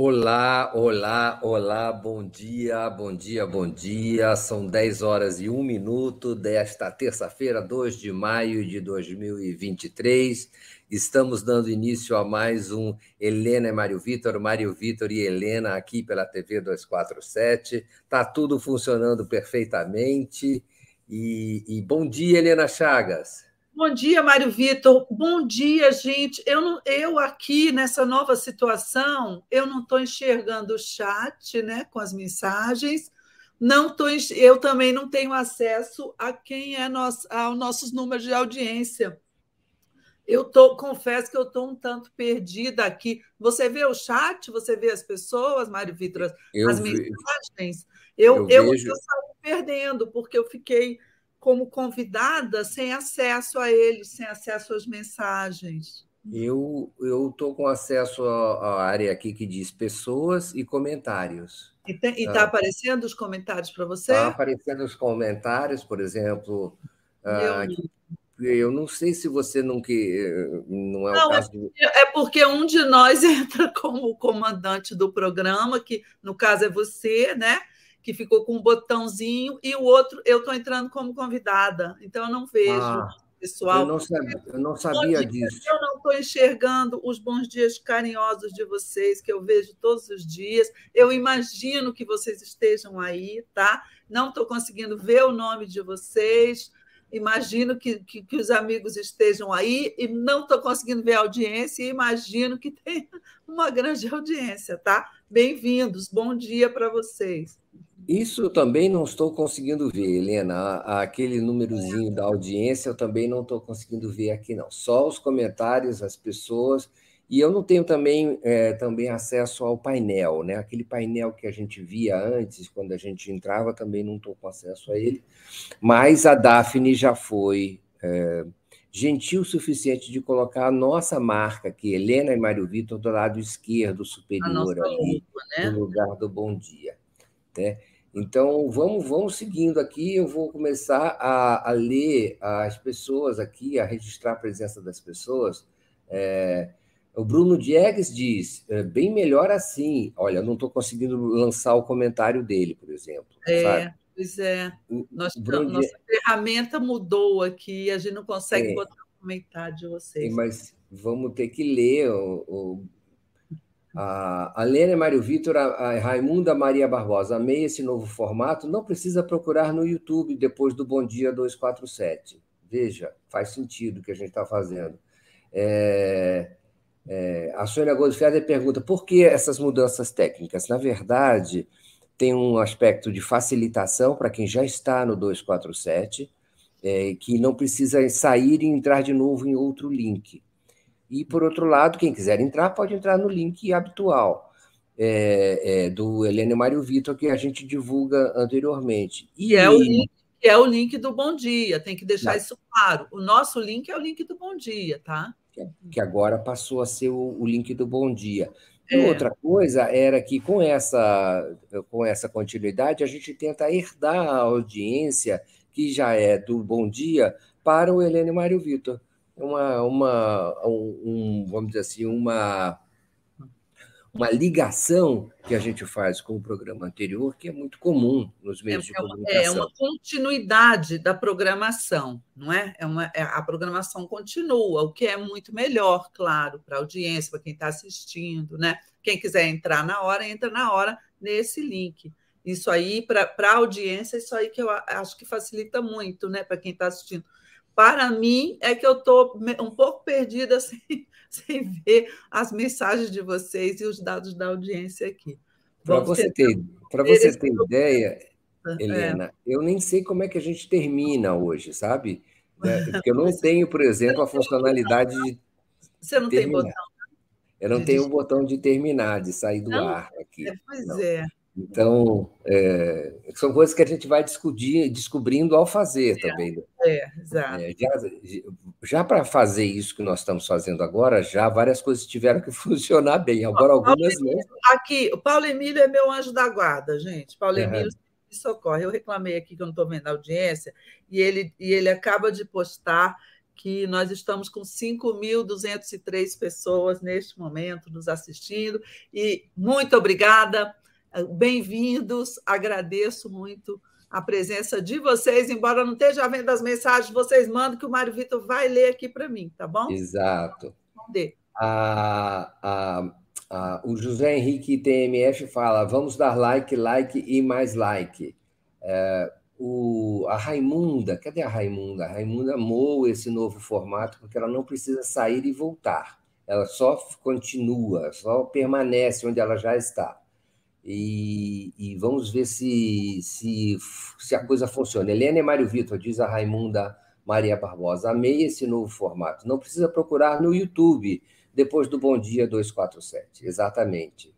Olá, olá, olá, bom dia, bom dia, bom dia. São 10 horas e 1 minuto desta terça-feira, 2 de maio de 2023. Estamos dando início a mais um Helena e Mário Vitor, Mário Vitor e Helena aqui pela TV 247. Tá tudo funcionando perfeitamente. E, e bom dia, Helena Chagas. Bom dia, Mário Vitor. Bom dia, gente. Eu, não, eu aqui nessa nova situação, eu não estou enxergando o chat, né, com as mensagens. Não tô, eu também não tenho acesso a quem é nosso, aos nossos números de audiência. Eu tô, confesso que eu estou um tanto perdida aqui. Você vê o chat? Você vê as pessoas, Mário Vitor, as mensagens? Eu, eu, eu, vejo... eu saí perdendo, porque eu fiquei como convidada sem acesso a eles, sem acesso às mensagens. Eu eu estou com acesso à área aqui que diz pessoas e comentários. E está tá aparecendo os comentários para você? Está aparecendo os comentários, por exemplo. Ah, eu não sei se você não que não é não, o caso de... é porque um de nós entra como comandante do programa, que no caso é você, né? Que ficou com um botãozinho, e o outro eu estou entrando como convidada, então eu não vejo. Ah, pessoal. Eu não sabia, eu não sabia disso. Eu não estou enxergando os bons dias carinhosos de vocês, que eu vejo todos os dias. Eu imagino que vocês estejam aí, tá? Não estou conseguindo ver o nome de vocês. Imagino que, que, que os amigos estejam aí e não estou conseguindo ver a audiência e imagino que tenha uma grande audiência, tá? Bem-vindos, bom dia para vocês. Isso eu também não estou conseguindo ver, Helena. Aquele númerozinho da audiência eu também não estou conseguindo ver aqui, não. Só os comentários, as pessoas. E eu não tenho também, é, também acesso ao painel, né? Aquele painel que a gente via antes, quando a gente entrava, também não estou com acesso a ele. Mas a Daphne já foi é, gentil o suficiente de colocar a nossa marca aqui, Helena e Mário Vitor, do lado esquerdo superior ali, né? no lugar do bom dia. Né? Então, vamos, vamos seguindo aqui. Eu vou começar a, a ler as pessoas aqui, a registrar a presença das pessoas. É, o Bruno Diegues diz: é, bem melhor assim. Olha, não estou conseguindo lançar o comentário dele, por exemplo. É, sabe? pois é. Nossa, nossa ferramenta mudou aqui, a gente não consegue é, botar o comentário de vocês. Mas vamos ter que ler o, o a Lena Mário Vitor, a Raimunda Maria Barbosa, amei esse novo formato. Não precisa procurar no YouTube depois do Bom Dia 247. Veja, faz sentido o que a gente está fazendo. É, é, a Sônia Goldfelder pergunta por que essas mudanças técnicas? Na verdade, tem um aspecto de facilitação para quem já está no 247, é, que não precisa sair e entrar de novo em outro link. E, por outro lado, quem quiser entrar, pode entrar no link habitual é, é, do Helena Mário Vitor, que a gente divulga anteriormente. E é o link, é o link do Bom Dia, tem que deixar Não. isso claro. O nosso link é o link do Bom Dia, tá? Que agora passou a ser o, o link do Bom Dia. E é. outra coisa era que, com essa, com essa continuidade, a gente tenta herdar a audiência que já é do Bom Dia para o Helena Mário Vitor uma, uma um, vamos dizer assim, uma, uma ligação que a gente faz com o programa anterior, que é muito comum nos meios é, de comunicação. É uma continuidade da programação, não é? é, uma, é a programação continua, o que é muito melhor, claro, para a audiência, para quem está assistindo, né? Quem quiser entrar na hora, entra na hora nesse link. Isso aí, para a audiência, isso aí que eu acho que facilita muito, né, para quem está assistindo para mim, é que eu estou um pouco perdida sem, sem ver as mensagens de vocês e os dados da audiência aqui. Para você ter, para você ter ideia, é. Helena, é. eu nem sei como é que a gente termina hoje, sabe? É, porque eu não tenho, por exemplo, a funcionalidade de. Você não terminar. tem botão? Eu não de tenho o um botão de terminar, de sair do não? ar aqui. É, pois não. é. Então, é, são coisas que a gente vai descobrir, descobrindo ao fazer é, também. Né? É, exato. É, já já para fazer isso que nós estamos fazendo agora, já várias coisas tiveram que funcionar bem. Agora, algumas não. Aqui, o Paulo Emílio é meu anjo da guarda, gente. Paulo Emílio me socorre. Eu reclamei aqui que eu não estou vendo a audiência, e ele, e ele acaba de postar que nós estamos com 5.203 pessoas neste momento nos assistindo. E muito obrigada Bem-vindos, agradeço muito a presença de vocês, embora não esteja vendo as mensagens, vocês mandam que o Mário Vitor vai ler aqui para mim, tá bom? Exato. A, a, a, o José Henrique TMF fala: vamos dar like, like e mais like. É, o, a Raimunda, cadê a Raimunda? A Raimunda amou esse novo formato porque ela não precisa sair e voltar. Ela só continua, só permanece onde ela já está e, e, vamos ver se, se, se a coisa funciona. Helena e Mário Vitor, diz a Raimunda Maria Barbosa, amei esse novo formato. Não precisa procurar no YouTube, depois do Bom Dia 247. Exatamente.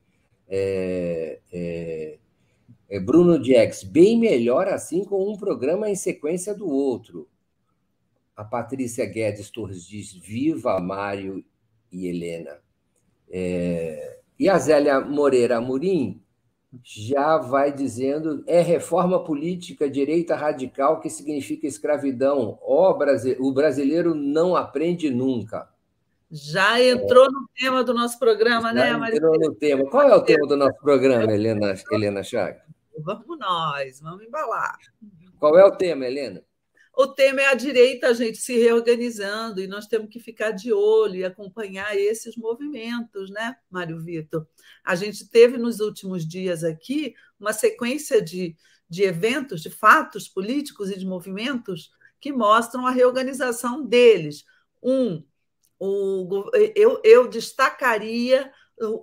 É, é, é Bruno Diex, bem melhor assim com um programa em sequência do outro. A Patrícia Guedes Torres diz: Viva Mário e Helena. É, e a Zélia Moreira Amorim já vai dizendo é reforma política direita radical que significa escravidão. Oh, o brasileiro não aprende nunca. Já entrou é. no tema do nosso programa, né, Já né, Entrou no tema. Qual é o tema do nosso programa, Helena, Helena Chagas? Vamos nós, vamos embalar. Qual é o tema, Helena? O tema é a direita, a gente se reorganizando, e nós temos que ficar de olho e acompanhar esses movimentos, né, Mário Vitor? A gente teve nos últimos dias aqui uma sequência de, de eventos, de fatos políticos e de movimentos que mostram a reorganização deles. Um, o, eu, eu destacaria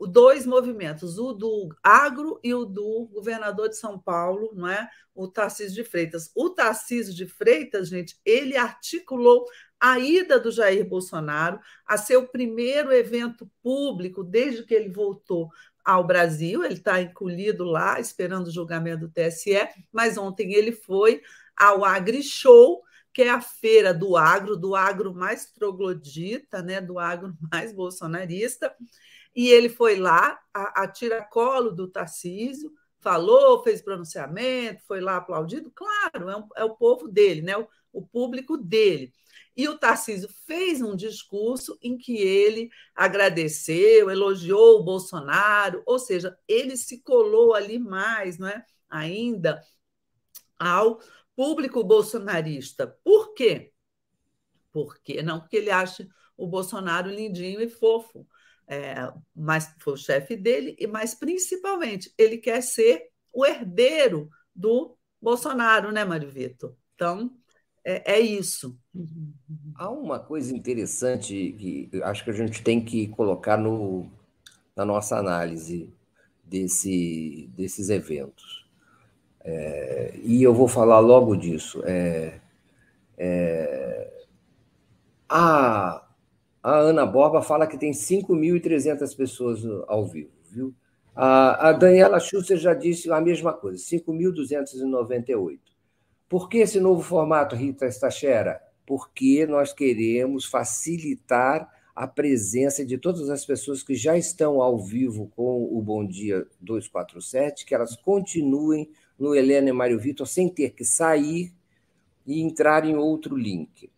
dois movimentos, o do agro e o do governador de São Paulo, não é? O Tarcísio de Freitas. O Tarcísio de Freitas, gente, ele articulou a ida do Jair Bolsonaro a seu primeiro evento público desde que ele voltou ao Brasil. Ele está encolhido lá, esperando o julgamento do TSE, mas ontem ele foi ao Agri Show, que é a feira do agro, do agro mais troglodita, né, do agro mais bolsonarista. E ele foi lá, a, a tiracolo do Tarcísio, falou, fez pronunciamento, foi lá aplaudido. Claro, é, um, é o povo dele, né? O, o, público dele. E o Tarcísio fez um discurso em que ele agradeceu, elogiou o Bolsonaro, ou seja, ele se colou ali mais, não é? Ainda ao público bolsonarista. Por quê? Porque não porque ele acha o Bolsonaro lindinho e fofo, é, mas foi o chefe dele, e mais principalmente, ele quer ser o herdeiro do Bolsonaro, né, Mário Vitor? Então, é, é, isso. Há uma coisa interessante que acho que a gente tem que colocar no, na nossa análise desse, desses eventos. É, e eu vou falar logo disso. É, é, a, a Ana Borba fala que tem 5.300 pessoas ao vivo, viu? A, Daniela Schuster já disse a mesma coisa, 5.298. Por que esse novo formato, Rita Stachera? Porque nós queremos facilitar a presença de todas as pessoas que já estão ao vivo com o Bom Dia 247, que elas continuem no Helena e Mário Vitor sem ter que sair e entrar em outro link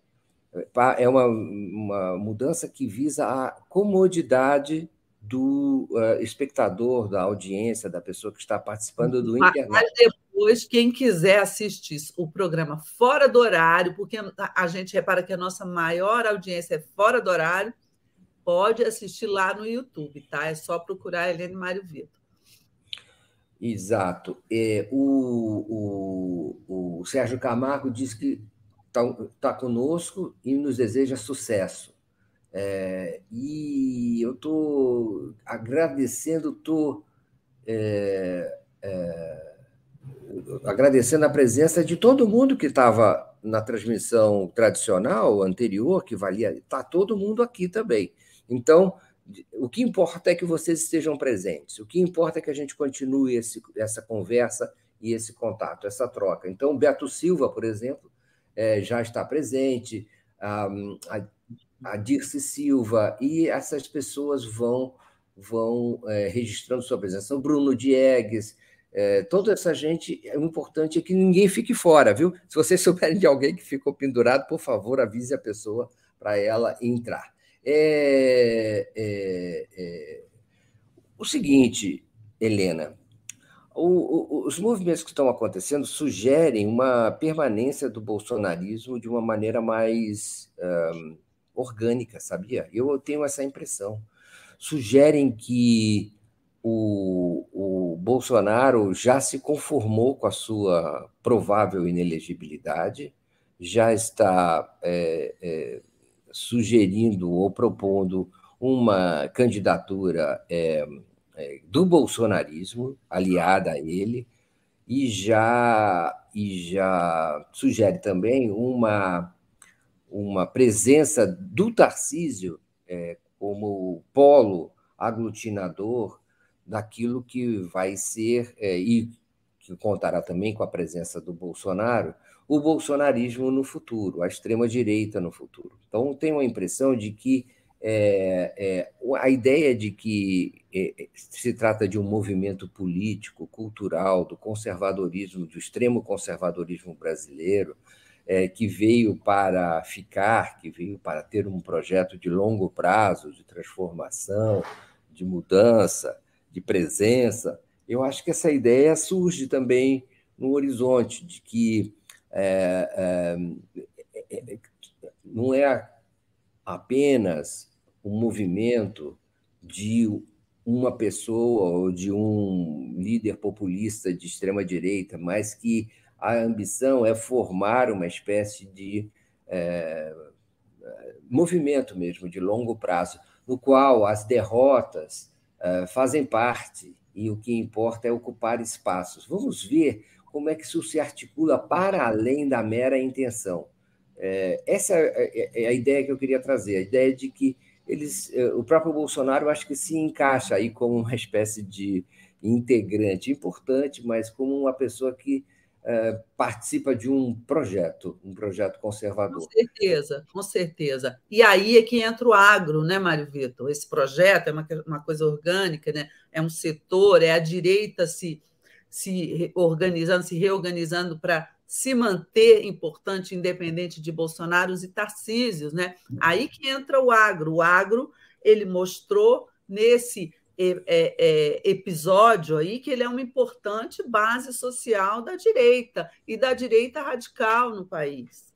é uma, uma mudança que visa a comodidade do uh, espectador, da audiência, da pessoa que está participando do Mas internet. Mas depois, quem quiser assistir o programa fora do horário, porque a gente repara que a nossa maior audiência é fora do horário, pode assistir lá no YouTube, tá? É só procurar Helene Mário Vitor. Exato. É, o, o, o Sérgio Camargo diz que está tá conosco e nos deseja sucesso. É, e eu estou agradecendo, estou é, é, agradecendo a presença de todo mundo que estava na transmissão tradicional anterior, que valia, está todo mundo aqui também. Então, o que importa é que vocês estejam presentes, o que importa é que a gente continue esse, essa conversa e esse contato, essa troca. Então, Beto Silva, por exemplo, é, já está presente, a, a, a Dirce Silva, e essas pessoas vão, vão é, registrando sua presença. O Bruno Diegues, é, toda essa gente, o importante é que ninguém fique fora, viu? Se vocês souberem de alguém que ficou pendurado, por favor, avise a pessoa para ela entrar. É, é, é, o seguinte, Helena, o, os movimentos que estão acontecendo sugerem uma permanência do bolsonarismo de uma maneira mais um, orgânica, sabia? Eu tenho essa impressão. Sugerem que o, o Bolsonaro já se conformou com a sua provável inelegibilidade, já está é, é, sugerindo ou propondo uma candidatura é, é, do bolsonarismo aliada a ele e já e já sugere também uma uma presença do Tarcísio é, como polo aglutinador daquilo que vai ser é, e que contará também com a presença do Bolsonaro o bolsonarismo no futuro, a extrema-direita no futuro. Então, tenho a impressão de que é, é, a ideia de que é, se trata de um movimento político, cultural, do conservadorismo, do extremo conservadorismo brasileiro, é, que veio para ficar, que veio para ter um projeto de longo prazo, de transformação, de mudança, de presença, eu acho que essa ideia surge também no horizonte de que é, é, é, não é apenas um movimento de uma pessoa ou de um líder populista de extrema direita, mas que a ambição é formar uma espécie de é, movimento mesmo de longo prazo, no qual as derrotas é, fazem parte e o que importa é ocupar espaços. Vamos ver como é que isso se articula para além da mera intenção. É, essa é, é, é a ideia que eu queria trazer, a ideia de que eles, o próprio Bolsonaro, acho que se encaixa aí como uma espécie de integrante importante, mas como uma pessoa que é, participa de um projeto, um projeto conservador. Com certeza, com certeza. E aí é que entra o agro, né, Mário Vitor? Esse projeto é uma, uma coisa orgânica, né? é um setor, é a direita se se organizando, se reorganizando para se manter importante, independente de Bolsonaro e Tarcísios, né? Aí que entra o agro. O agro ele mostrou nesse é, é, episódio aí que ele é uma importante base social da direita e da direita radical no país.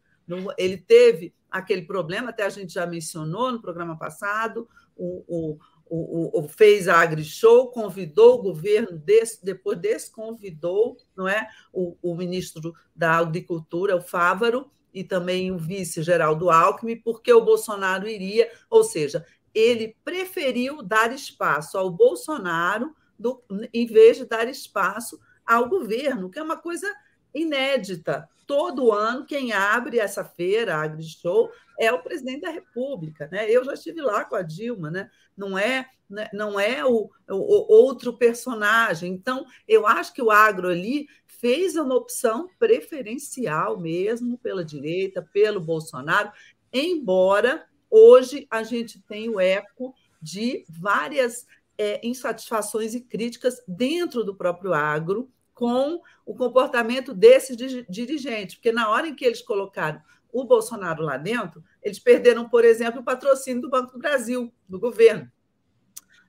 Ele teve aquele problema, até a gente já mencionou no programa passado, o, o o, o, fez a AgriShow, convidou o governo, depois desconvidou não é, o, o, ministro da Agricultura, o Fávaro, e também o vice Geraldo Alckmin, porque o Bolsonaro iria, ou seja, ele preferiu dar espaço ao Bolsonaro do, em vez de dar espaço ao governo, que é uma coisa inédita. Todo ano, quem abre essa feira, a AgriShow, é o presidente da República. Né? Eu já estive lá com a Dilma, né? não é, né? não é o, o outro personagem. Então, eu acho que o agro ali fez uma opção preferencial mesmo pela direita, pelo Bolsonaro, embora hoje a gente tenha o eco de várias é, insatisfações e críticas dentro do próprio agro com o comportamento desses dirigentes, porque na hora em que eles colocaram o Bolsonaro lá dentro, eles perderam, por exemplo, o patrocínio do Banco do Brasil, do governo.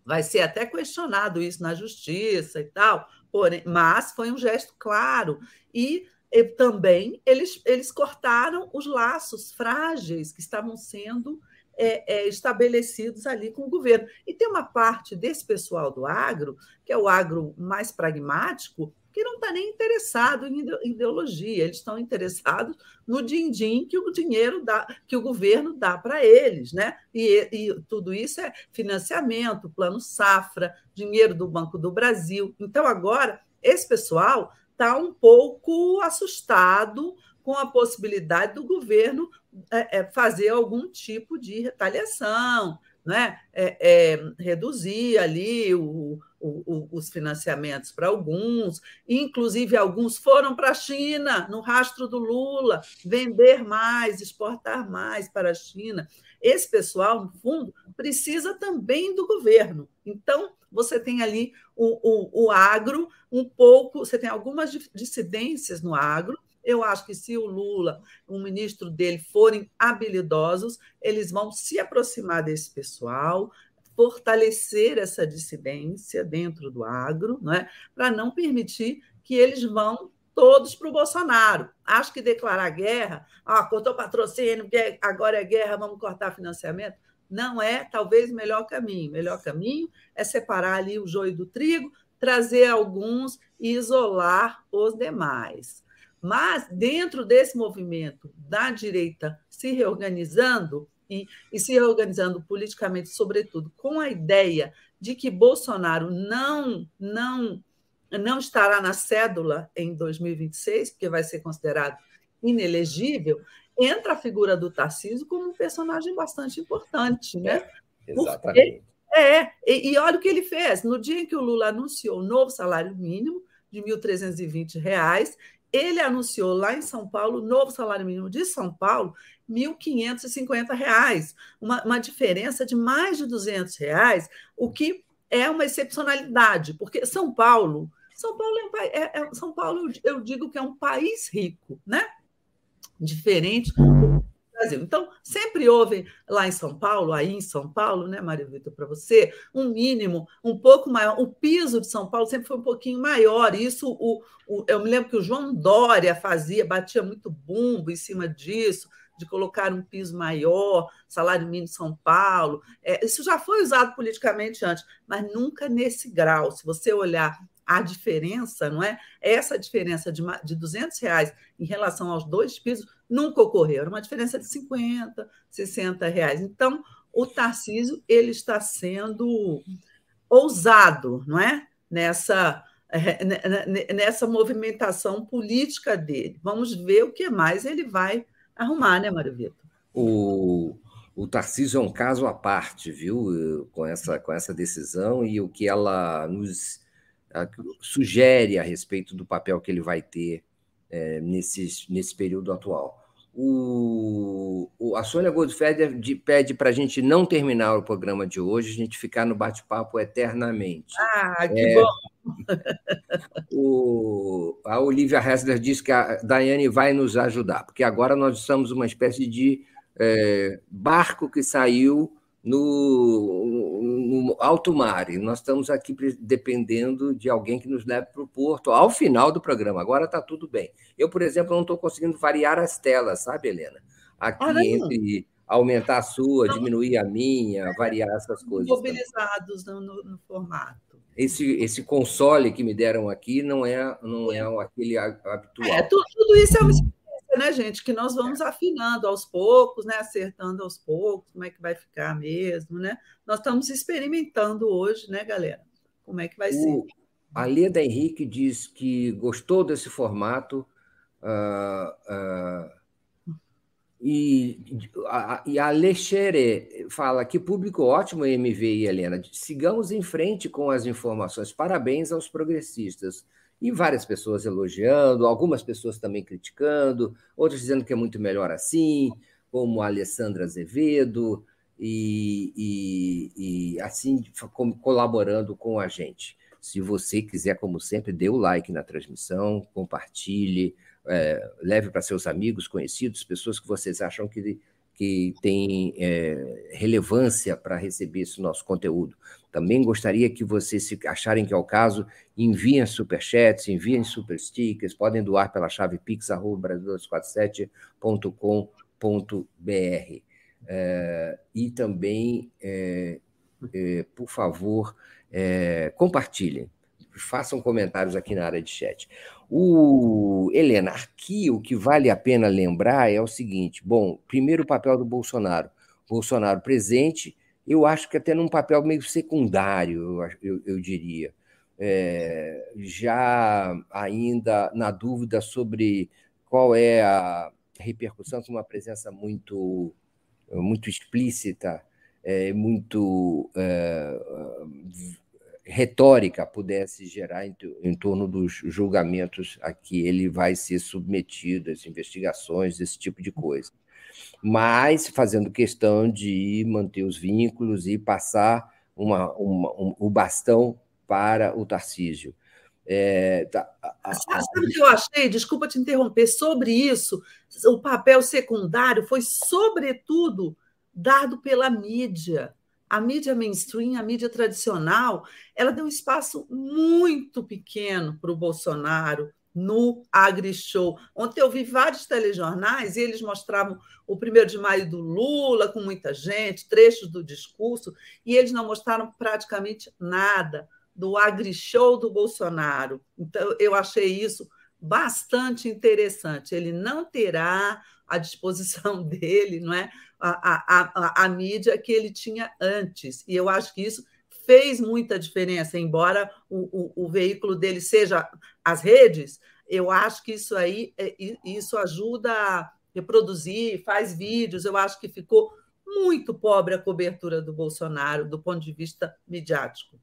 Vai ser até questionado isso na justiça e tal, porém, mas foi um gesto claro. E, e também eles, eles cortaram os laços frágeis que estavam sendo é, é, estabelecidos ali com o governo. E tem uma parte desse pessoal do agro, que é o agro mais pragmático, que não está nem interessado em ideologia, eles estão interessados no din-din que o dinheiro dá, que o governo dá para eles, né? E, e, tudo isso é financiamento, plano safra, dinheiro do Banco do Brasil. Então, agora, esse pessoal está um pouco assustado com a possibilidade do governo é, é, fazer algum tipo de retaliação, né, é, é, reduzir ali o, o, os financiamentos para alguns, inclusive alguns foram para a China, no rastro do Lula, vender mais, exportar mais para a China. Esse pessoal, no fundo, precisa também do governo. Então, você tem ali o, o, o agro, um pouco, você tem algumas dissidências no agro, eu acho que se o Lula, o ministro dele, forem habilidosos, eles vão se aproximar desse pessoal, fortalecer essa dissidência dentro do agro, não é? para não permitir que eles vão todos para o Bolsonaro. Acho que declarar guerra, ah, cortou patrocínio, agora é guerra, vamos cortar financiamento, não é talvez o melhor caminho. O melhor caminho é separar ali o joio do trigo, trazer alguns e isolar os demais. Mas, dentro desse movimento da direita se reorganizando, e, e se reorganizando politicamente, sobretudo, com a ideia de que Bolsonaro não, não, não estará na cédula em 2026, porque vai ser considerado inelegível, entra a figura do Tarcísio como um personagem bastante importante, né? É, exatamente. Porque, é, e, e olha o que ele fez. No dia em que o Lula anunciou o novo salário mínimo de R$ 1.320, ele anunciou lá em São Paulo, o novo salário mínimo de São Paulo, R$ 1.550, uma, uma diferença de mais de 200 reais, o que é uma excepcionalidade, porque São Paulo, São Paulo, é, é, é São Paulo eu digo que é um país rico, né? Diferente Brasil. Então, sempre houve lá em São Paulo, aí em São Paulo, né, Mário Vitor, para você, um mínimo um pouco maior. O piso de São Paulo sempre foi um pouquinho maior. Isso, o, o, eu me lembro que o João Dória fazia, batia muito bumbo em cima disso, de colocar um piso maior, salário mínimo em São Paulo. É, isso já foi usado politicamente antes, mas nunca nesse grau. Se você olhar a diferença, não é? Essa diferença de, de 200 reais em relação aos dois pisos nunca ocorreu. Era uma diferença de 50, 60 reais. Então, o Tarcísio ele está sendo ousado, não é? Nessa é, nessa movimentação política dele. Vamos ver o que mais ele vai arrumar, né, Mário Vitor? O, o Tarcísio é um caso à parte, viu, com essa, com essa decisão e o que ela nos sugere a respeito do papel que ele vai ter é, nesse, nesse período atual. O, o, a Sônia Goldfeder pede para a gente não terminar o programa de hoje, a gente ficar no bate-papo eternamente. Ah, que é, bom! O, a Olivia Hessler diz que a Daiane vai nos ajudar, porque agora nós somos uma espécie de é, barco que saiu no, no, alto mar. E nós estamos aqui dependendo de alguém que nos leve para o porto ao final do programa. Agora está tudo bem. Eu, por exemplo, não estou conseguindo variar as telas, sabe, Helena? Aqui ah, entre aumentar a sua, diminuir a minha, variar essas coisas. Mobilizados no, no, no, formato. Esse, esse console que me deram aqui não é, não é aquele habitual. É, tudo, tudo isso é uma né, gente, que nós vamos afinando aos poucos, né, acertando aos poucos, como é que vai ficar mesmo, né? Nós estamos experimentando hoje, né, galera? Como é que vai o, ser? A Leda Henrique diz que gostou desse formato uh, uh, e, a, e a Alexere fala que público ótimo, MV e Helena. Sigamos em frente com as informações. Parabéns aos progressistas e várias pessoas elogiando, algumas pessoas também criticando, outras dizendo que é muito melhor assim, como a Alessandra Azevedo, e, e, e assim colaborando com a gente. Se você quiser, como sempre, dê o like na transmissão, compartilhe, é, leve para seus amigos, conhecidos, pessoas que vocês acham que que tem é, relevância para receber esse nosso conteúdo. Também gostaria que vocês, se acharem que é o caso, enviem superchats, enviem super stickers, podem doar pela chave pix.brasil247.com.br. É, e também, é, é, por favor, é, compartilhem, façam comentários aqui na área de chat. O Helena, aqui o que vale a pena lembrar é o seguinte: bom, primeiro o papel do Bolsonaro. Bolsonaro presente, eu acho que até num papel meio secundário, eu, eu diria. É, já ainda na dúvida sobre qual é a repercussão que uma presença muito, muito explícita é, muito é, retórica pudesse gerar em, em, torno dos julgamentos a que ele vai ser submetido, as investigações, esse tipo de coisa. Mas fazendo questão de manter os vínculos e passar uma, uma, um, o bastão para o Tarcísio. É, tá, a, a... Sabe o que eu achei? Desculpa te interromper. Sobre isso, o papel secundário foi, sobretudo, dado pela mídia. A mídia mainstream, a mídia tradicional, ela deu um espaço muito pequeno para o Bolsonaro no AgriShow. Ontem eu vi vários telejornais e eles mostravam o primeiro de maio do Lula com muita gente, trechos do discurso, e eles não mostraram praticamente nada do AgriShow do Bolsonaro. Então, eu achei isso bastante interessante. Ele não terá à disposição dele não é, a, a, a, a mídia que ele tinha antes. E eu acho que isso fez muita diferença, embora o, o, o, veículo dele seja as redes, eu acho que isso aí é, isso ajuda a reproduzir, faz vídeos, eu acho que ficou muito pobre a cobertura do Bolsonaro do ponto de vista midiático.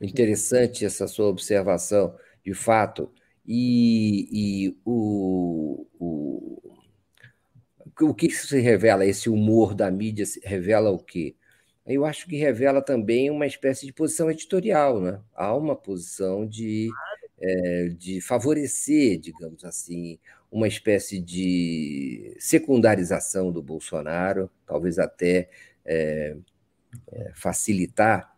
Interessante essa sua observação, de fato. E, e o, o, o que isso se revela? Esse humor da mídia revela o quê? Eu acho que revela também uma espécie de posição editorial, né? Há uma posição de, é, de favorecer, digamos assim, uma espécie de secundarização do Bolsonaro, talvez até é, é, facilitar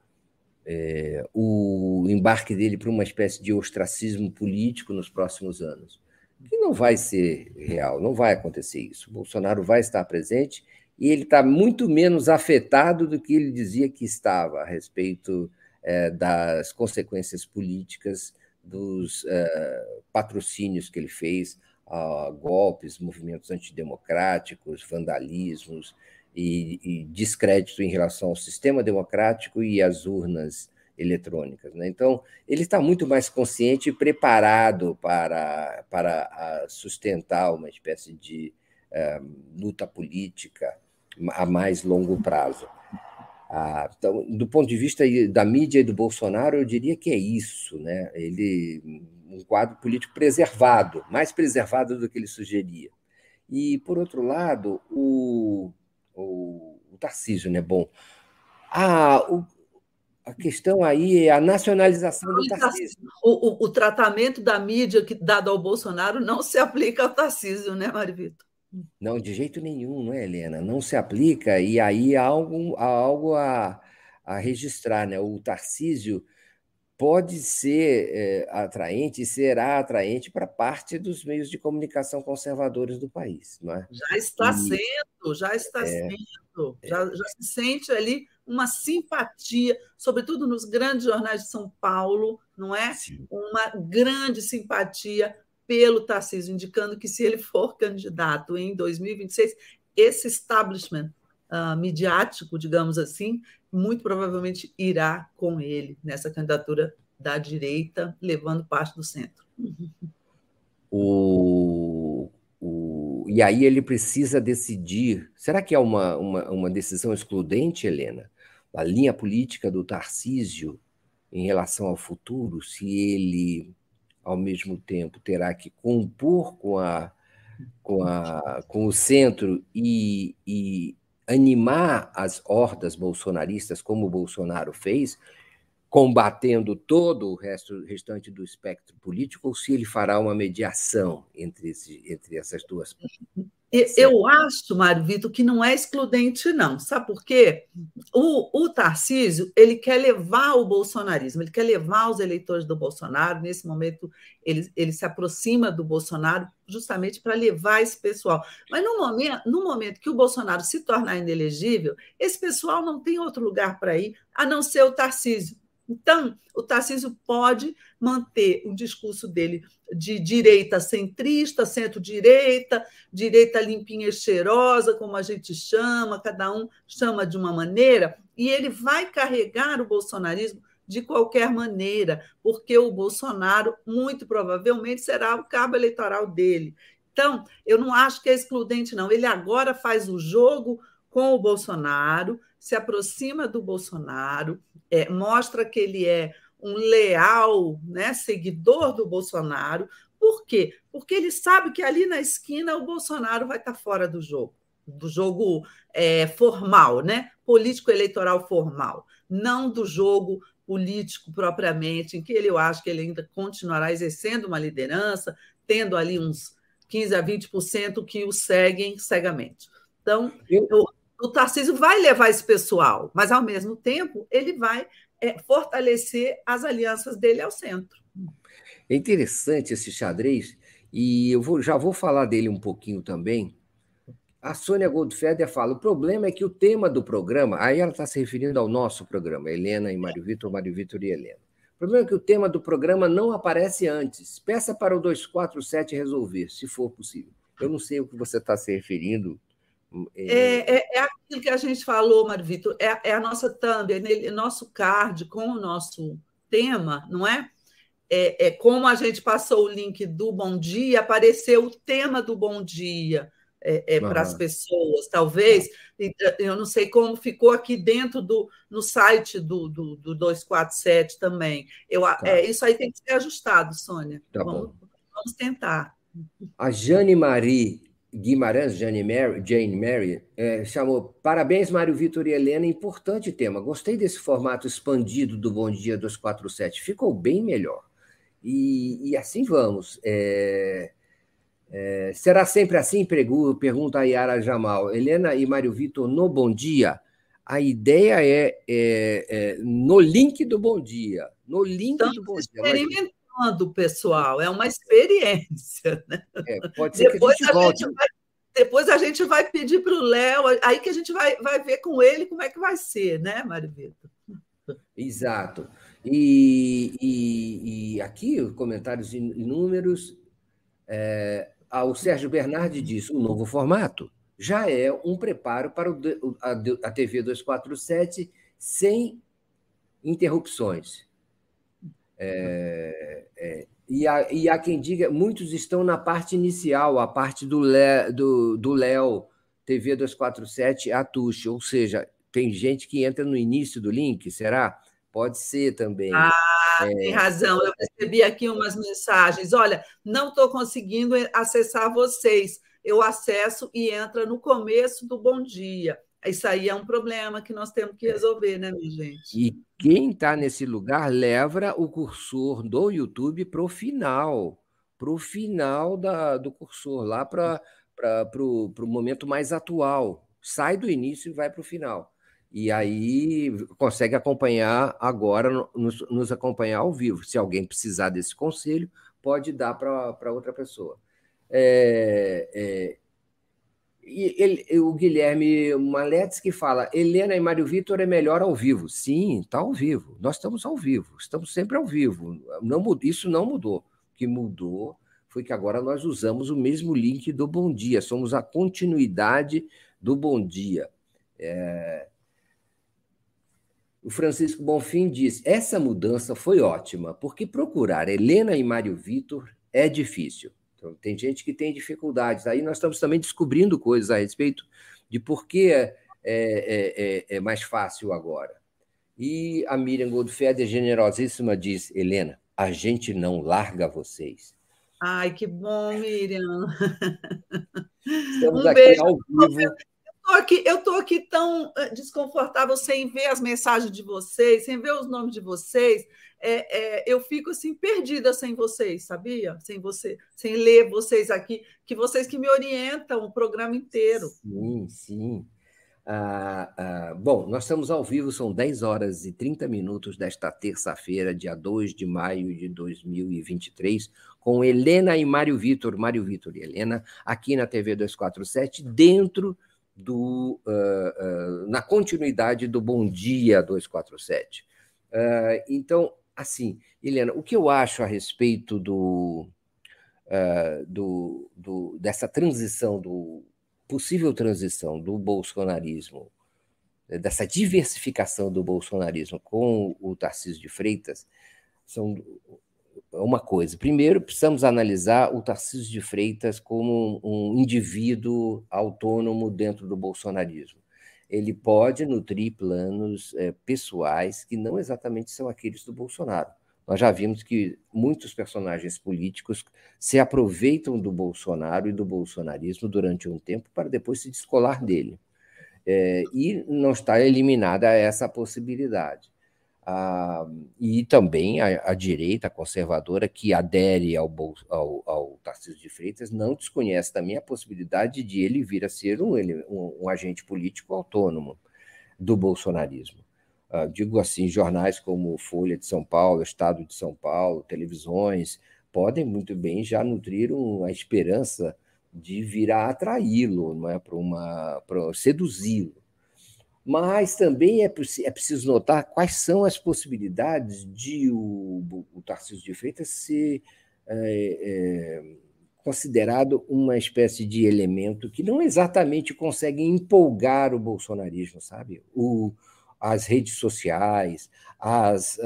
é, o embarque dele para uma espécie de ostracismo político nos próximos anos, que não vai ser real, não vai acontecer isso. O Bolsonaro vai estar presente e ele está muito menos afetado do que ele dizia que estava a respeito é, das consequências políticas dos é, patrocínios que ele fez a golpes, movimentos antidemocráticos, vandalismos, e, e descrédito em relação ao sistema democrático e às urnas eletrônicas. Né? Então, ele está muito mais consciente e preparado para, para sustentar uma espécie de uh, luta política a mais longo prazo. Ah, então, do ponto de vista da mídia e do Bolsonaro, eu diria que é isso, né? Ele um quadro político preservado, mais preservado do que ele sugeria. E por outro lado, o o, o Tarcísio, né? Bom, a, o, a questão aí é a nacionalização do Tarcísio. O, o, o, tratamento da mídia que, dado ao Bolsonaro não se aplica ao Tarcísio, né, Marivito? Não, de jeito nenhum, não é, Helena? Não se aplica, e aí há algo, há algo a, a registrar, né? O Tarcísio pode ser é, atraente e será atraente para parte dos meios de comunicação conservadores do país. Não é? Já está e, sendo, já está é, sendo. Já, já se sente ali uma simpatia, sobretudo nos grandes jornais de São Paulo, não é? Sim. Uma grande simpatia pelo Tarcísio, indicando que se ele for candidato em 2026, esse establishment uh, midiático, digamos assim, muito provavelmente irá com ele nessa candidatura da direita, levando parte do centro. O, o, e aí ele precisa decidir. Será que é uma, uma, uma decisão excludente, Helena? A linha política do Tarcísio em relação ao futuro, se ele, ao mesmo tempo, terá que compor com, a, com, a, com o centro e, e animar as hordas bolsonaristas, como o Bolsonaro fez, combatendo todo o resto, restante do espectro político, ou se ele fará uma mediação entre, esse, entre essas duas eu acho, Mário Vitor, que não é excludente, não. Sabe por quê? O, o Tarcísio ele quer levar o bolsonarismo, ele quer levar os eleitores do Bolsonaro. Nesse momento, ele, ele se aproxima do Bolsonaro justamente para levar esse pessoal. Mas no momento, no momento que o Bolsonaro se tornar inelegível, esse pessoal não tem outro lugar para ir a não ser o Tarcísio. Então, o Tarcísio pode manter o discurso dele de direita centrista, centro-direita, direita limpinha e cheirosa, como a gente chama, cada um chama de uma maneira, e ele vai carregar o bolsonarismo de qualquer maneira, porque o Bolsonaro, muito provavelmente, será o cabo eleitoral dele. Então, eu não acho que é excludente, não. Ele agora faz o jogo com o Bolsonaro, se aproxima do Bolsonaro, é, mostra que ele é um leal né, seguidor do Bolsonaro. Por quê? Porque ele sabe que ali na esquina o Bolsonaro vai estar fora do jogo, do jogo é, formal, né? político-eleitoral formal, não do jogo político propriamente, em que ele, eu acho que ele ainda continuará exercendo uma liderança, tendo ali uns 15 a 20% que o seguem cegamente. Então, eu... o, o Tarcísio vai levar esse pessoal, mas, ao mesmo tempo, ele vai é, fortalecer as alianças dele ao centro. É interessante esse xadrez, e eu vou, já vou falar dele um pouquinho também. A Sônia Goldfeder fala: o problema é que o tema do programa, aí ela está se referindo ao nosso programa, Helena e Mário Vitor, Mário Vitor e Helena. O problema é que o tema do programa não aparece antes. Peça para o 247 resolver, se for possível. Eu não sei o que você está se referindo. É, é, é, aquilo que a gente falou, Mário Vitor, é, é, a nossa thumb, é nosso card com o nosso tema, não é? é? É como a gente passou o link do Bom Dia, apareceu o tema do Bom Dia é, é, para as pessoas, talvez. Eu não sei como ficou aqui dentro do no site do, do, do 247 também. Eu, tá. é, isso aí tem que ser ajustado, Sônia. Tá vamos, vamos tentar. A Jane Marie Guimarães, Jane Mary, Jane Mary, é, chamou Parabéns, Mário Vitor e Helena, importante tema. Gostei desse formato expandido do Bom Dia 247, ficou bem melhor. E, e assim vamos. É, é, será sempre assim? Pergunta a Yara Jamal. Helena e Mário Vitor no Bom Dia. A ideia é, é, é no link do Bom Dia. No link Estamos do Bom Dia. Experimentando, pessoal, é uma experiência. Né? É, pode ser depois que a gente volte. A vai, depois a gente vai pedir para o Léo, aí que a gente vai, vai ver com ele como é que vai ser, né, Mário Vitor? Exato. E, e, e aqui, comentários inúmeros. É, ah, o Sérgio Bernardi diz: o novo formato já é um preparo para o, a, a TV 247 sem interrupções. É, é, e, há, e há quem diga, muitos estão na parte inicial, a parte do Léo do, do Léo, TV 247, Atush, ou seja, tem gente que entra no início do link, será? Pode ser também. Ah, é... tem razão. Eu recebi aqui umas mensagens. Olha, não estou conseguindo acessar vocês. Eu acesso e entra no começo do bom dia. Isso aí é um problema que nós temos que é. resolver, né, minha gente? E quem está nesse lugar leva o cursor do YouTube para o final, para o final da, do cursor, lá para o momento mais atual. Sai do início e vai para o final e aí consegue acompanhar agora, nos, nos, acompanhar ao vivo. Se alguém precisar desse conselho, pode dar para outra pessoa. É, é, e ele, o Guilherme Maletes que fala: Helena e Mário Vitor é melhor ao vivo. Sim, está ao vivo. Nós estamos ao vivo, estamos sempre ao vivo. Não, isso não mudou. O que mudou foi que agora nós usamos o mesmo link do Bom Dia, somos a continuidade do Bom Dia. É, o Francisco Bonfim diz: essa mudança foi ótima, porque procurar Helena e Mário Vitor é difícil. Então, tem gente que tem dificuldades. Aí nós estamos também descobrindo coisas a respeito de por que é, é, é, é mais fácil agora. E a Miriam Goldfeder, generosíssima, diz: Helena, a gente não larga vocês. Ai, que bom, Miriam. Estamos um aqui beijo. ao vivo tô aqui, eu estou aqui tão eh, desconfortável sem ver as mensagens de vocês, sem ver os nomes de vocês. É, é, eu fico assim perdida sem vocês, sabia? Sem você, sem ler vocês aqui, que vocês que me orientam o programa inteiro. Sim, sim. Ah, ah, bom, nós estamos ao vivo, são 10 horas e 30 minutos desta terça-feira, dia 2 de maio de 2023, com Helena e Mário Vitor, Mário Vitor e Helena, aqui na TV 247, dentro do, uh, uh, na continuidade do Bom Dia 247. Uh, então, assim, Helena, o que eu acho a respeito do, do, do, dessa transição, do possível transição do bolsonarismo, dessa diversificação do bolsonarismo com o Tarcísio de Freitas, são uma coisa. Primeiro, precisamos analisar o Tarcísio de Freitas como um indivíduo autônomo dentro do bolsonarismo. ele pode nutrir planos é, pessoais que não exatamente são aqueles do Bolsonaro. Nós já vimos que muitos personagens políticos se aproveitam do Bolsonaro e do bolsonarismo durante um tempo para depois se descolar dele. É, e não está eliminada essa possibilidade. Ah, e também a, a, direita conservadora que adere ao, ao, ao Tarcísio de Freitas não desconhece também a possibilidade de ele vir a ser um, um, um agente político autônomo do bolsonarismo. Ah, digo assim, jornais como Folha de São Paulo, Estado de São Paulo, televisões, podem muito bem já nutrir uma esperança de vir a atraí-lo, não é, para uma para seduzi-lo mas também é, é, preciso notar quais são as possibilidades de o, o Tarcísio de Freitas ser é, é, considerado uma espécie de elemento que não exatamente consegue empolgar o bolsonarismo, sabe? O, as redes sociais, as,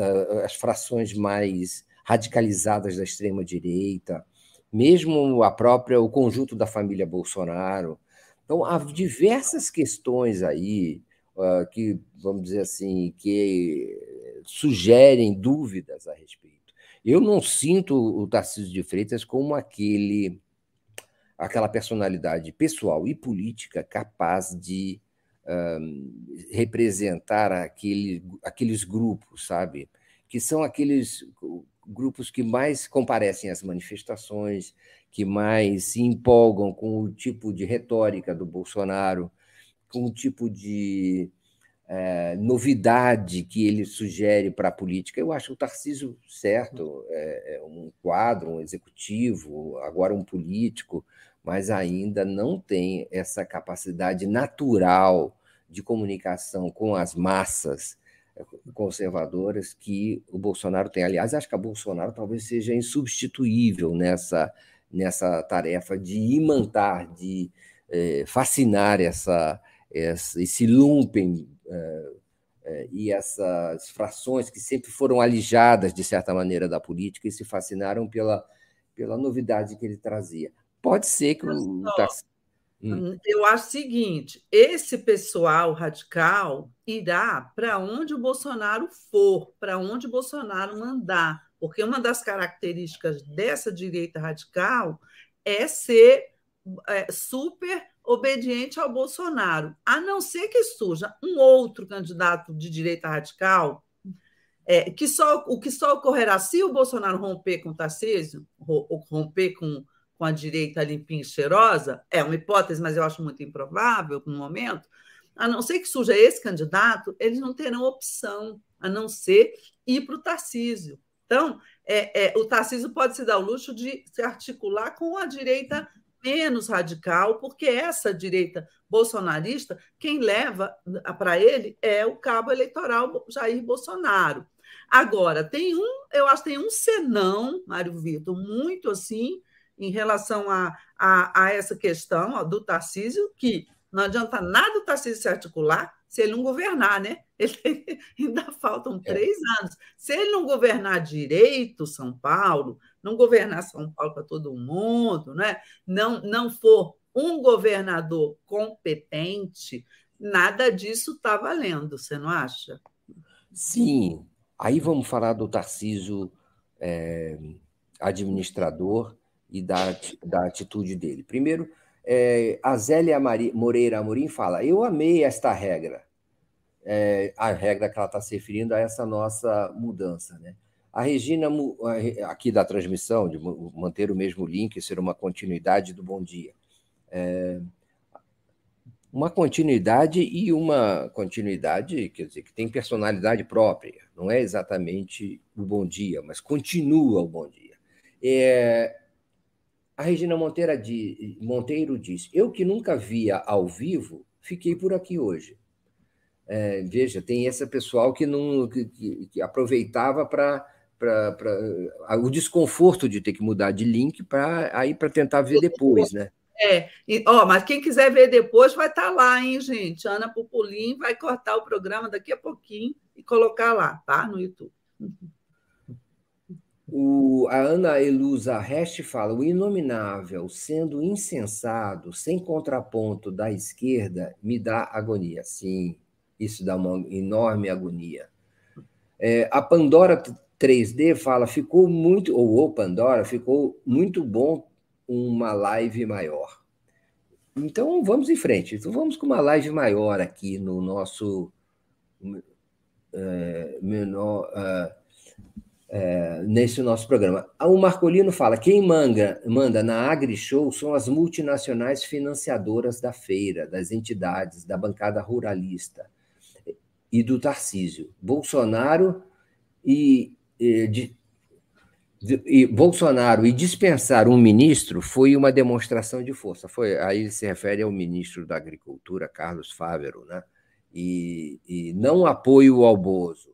as frações mais radicalizadas da extrema-direita, mesmo a própria, o conjunto da família Bolsonaro. Então, há diversas questões aí que, vamos dizer assim, que sugerem dúvidas a respeito. Eu não sinto o Tarcísio de Freitas como aquele aquela personalidade pessoal e política capaz de representar aquele, aqueles grupos, sabe? Que são aqueles grupos que mais comparecem às manifestações, que mais se empolgam com o tipo de retórica do Bolsonaro, com o tipo de é, novidade que ele sugere para a política. Eu acho o Tarcísio certo, é, é, um quadro, um executivo, agora um político, mas ainda não tem essa capacidade natural de comunicação com as massas é, conservadoras que o Bolsonaro tem. Aliás, acho que a Bolsonaro talvez seja insubstituível nessa, nessa tarefa de imantar, de é, fascinar essa, esse lumpen é, é, e essas frações que sempre foram alijadas, de certa maneira, da política e se fascinaram pela, pela novidade que ele trazia. Pode ser que o. Hum. Eu acho o seguinte: esse pessoal radical irá para onde o Bolsonaro for, para onde o Bolsonaro mandar, porque uma das características dessa direita radical é ser é, super obediente ao Bolsonaro, a não ser que surja um outro candidato de direita radical, é, que só, o que só ocorrerá se o Bolsonaro romper com o Tarcísio, romper com, com a direita limpinha e cheirosa, é uma hipótese, mas eu acho muito improvável no momento, a não ser que surja esse candidato, eles não terão opção a não ser ir para o Tarcísio. Então, é, é, o Tarcísio pode se dar o luxo de se articular com a direita menos radical, porque essa direita bolsonarista, quem leva para ele é o cabo eleitoral Jair Bolsonaro. Agora, tem um, eu acho que tem um senão, Mário Vitor, muito assim, em relação a, a, a essa questão ó, do Tarcísio, que não adianta nada o Tarcísio se articular se ele não governar, né? Ele, ainda faltam é. três é. anos. Se ele não governar direito São Paulo, não governar São Paulo para todo mundo, né? não, não for um governador competente, nada disso está valendo, você não acha? Sim. Aí vamos falar do Tarcísio é, administrador e da, da atitude dele. Primeiro, é, a Zélia Moreira Amorim fala: Eu amei esta regra. É, a regra que ela está se referindo a essa nossa mudança, né? A Regina, aqui da transmissão, de manter o mesmo link, ser uma continuidade do Bom Dia. É uma continuidade e uma continuidade, quer dizer, que tem personalidade própria. Não é exatamente o Bom Dia, mas continua o Bom Dia. É, a Regina Monteiro, Monteiro diz: Eu que nunca via ao vivo, fiquei por aqui hoje. É, veja, tem esse pessoal que não que, que aproveitava para para o desconforto de ter que mudar de link para aí para tentar ver depois, né? É, e, ó, mas quem quiser ver depois vai estar tá lá, hein, gente? Ana Pupulim vai cortar o programa daqui a pouquinho e colocar lá, tá? No YouTube. O, a Ana Elusa Reste fala: o inominável, sendo insensado, sem contraponto da esquerda, me dá agonia. Sim, isso dá uma enorme agonia. É, a Pandora 3D fala: ficou muito, ou o Pandora, ficou muito bom uma live maior. Então vamos em frente. Então vamos com uma live maior aqui no nosso é, menor. Uh, é, nesse nosso programa. O Marcolino fala: quem manga, manda na AgriShow são as multinacionais financiadoras da feira, das entidades, da bancada ruralista e do Tarcísio. Bolsonaro e, e, de, e Bolsonaro e dispensar um ministro foi uma demonstração de força. Foi aí ele se refere ao ministro da Agricultura, Carlos Fávero, né? E, e não apoio ao Bozo.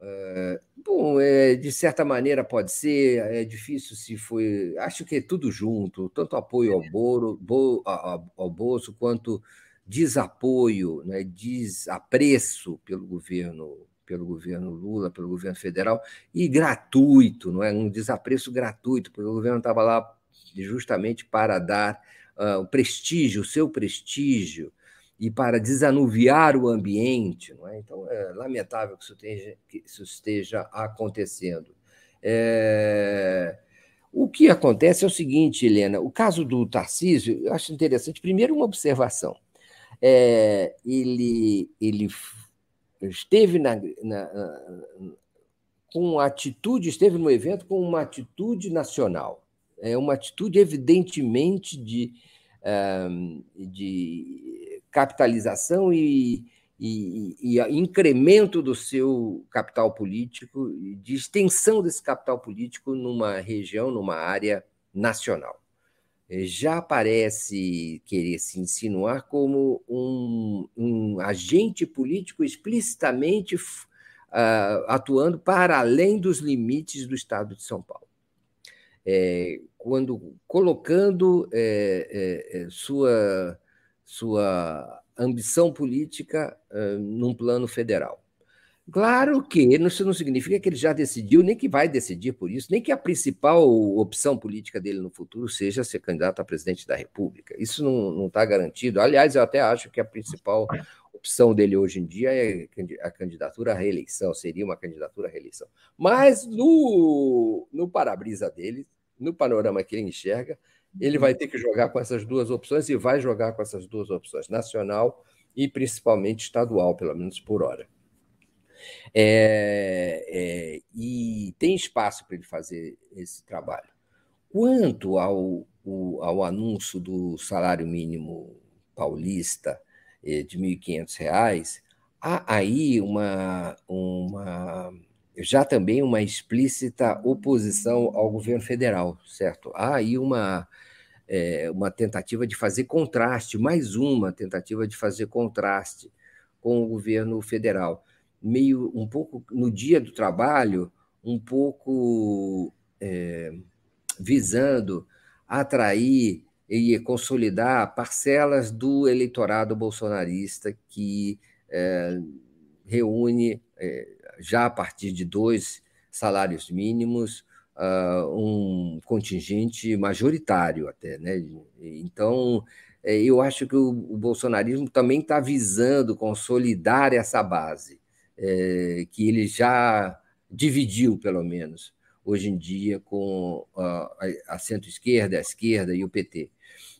É, bom, é, de certa maneira pode ser, é difícil se foi. Acho que é tudo junto, tanto apoio ao, Boro, bo, ao, ao Bolso quanto desapoio, né, desapreço pelo governo, pelo governo Lula, pelo governo federal, e gratuito, não é? Um desapreço gratuito, porque o governo estava lá justamente para dar uh, o prestígio, o seu prestígio, e para desanuviar o ambiente. Não é? Então, é lamentável que isso esteja, que isso esteja acontecendo. É... O que acontece é o seguinte, Helena: o caso do Tarcísio, eu acho interessante. Primeiro, uma observação. É, ele, ele esteve na, na, com atitude, esteve no evento com uma atitude nacional, é uma atitude evidentemente de, de capitalização e, e, e, incremento do seu capital político, de extensão desse capital político numa região, numa área nacional. Eh, já parece querer se insinuar como um, um agente político explicitamente uh, atuando para além dos limites do Estado de São Paulo. É, quando colocando é, é, sua sua ambição política uh, num plano federal. Claro que isso não significa que ele já decidiu, nem que vai decidir por isso, nem que a principal opção política dele no futuro seja ser candidato a presidente da República. Isso não está garantido. Aliás, eu até acho que a principal opção dele hoje em dia é a candidatura à reeleição, seria uma candidatura à reeleição. Mas no, no para-brisa dele, no panorama que ele enxerga, ele vai ter que jogar com essas duas opções e vai jogar com essas duas opções, nacional e principalmente estadual, pelo menos por hora. É, é, e tem espaço para ele fazer esse trabalho. Quanto ao, o, ao anúncio do salário mínimo paulista é, de R$ 1.500, há aí uma, uma já também uma explícita oposição ao governo federal, certo? Há aí uma, é, uma tentativa de fazer contraste, mais uma tentativa de fazer contraste com o governo federal. Meio um pouco no dia do trabalho, um pouco é, visando atrair e consolidar parcelas do eleitorado bolsonarista que é, reúne é, já a partir de dois salários mínimos, uh, um contingente majoritário até. Né? Então, é, eu acho que o, o bolsonarismo também está visando consolidar essa base, é, que ele já dividiu, pelo menos, hoje em dia, com a, a centro-esquerda, a esquerda e o PT.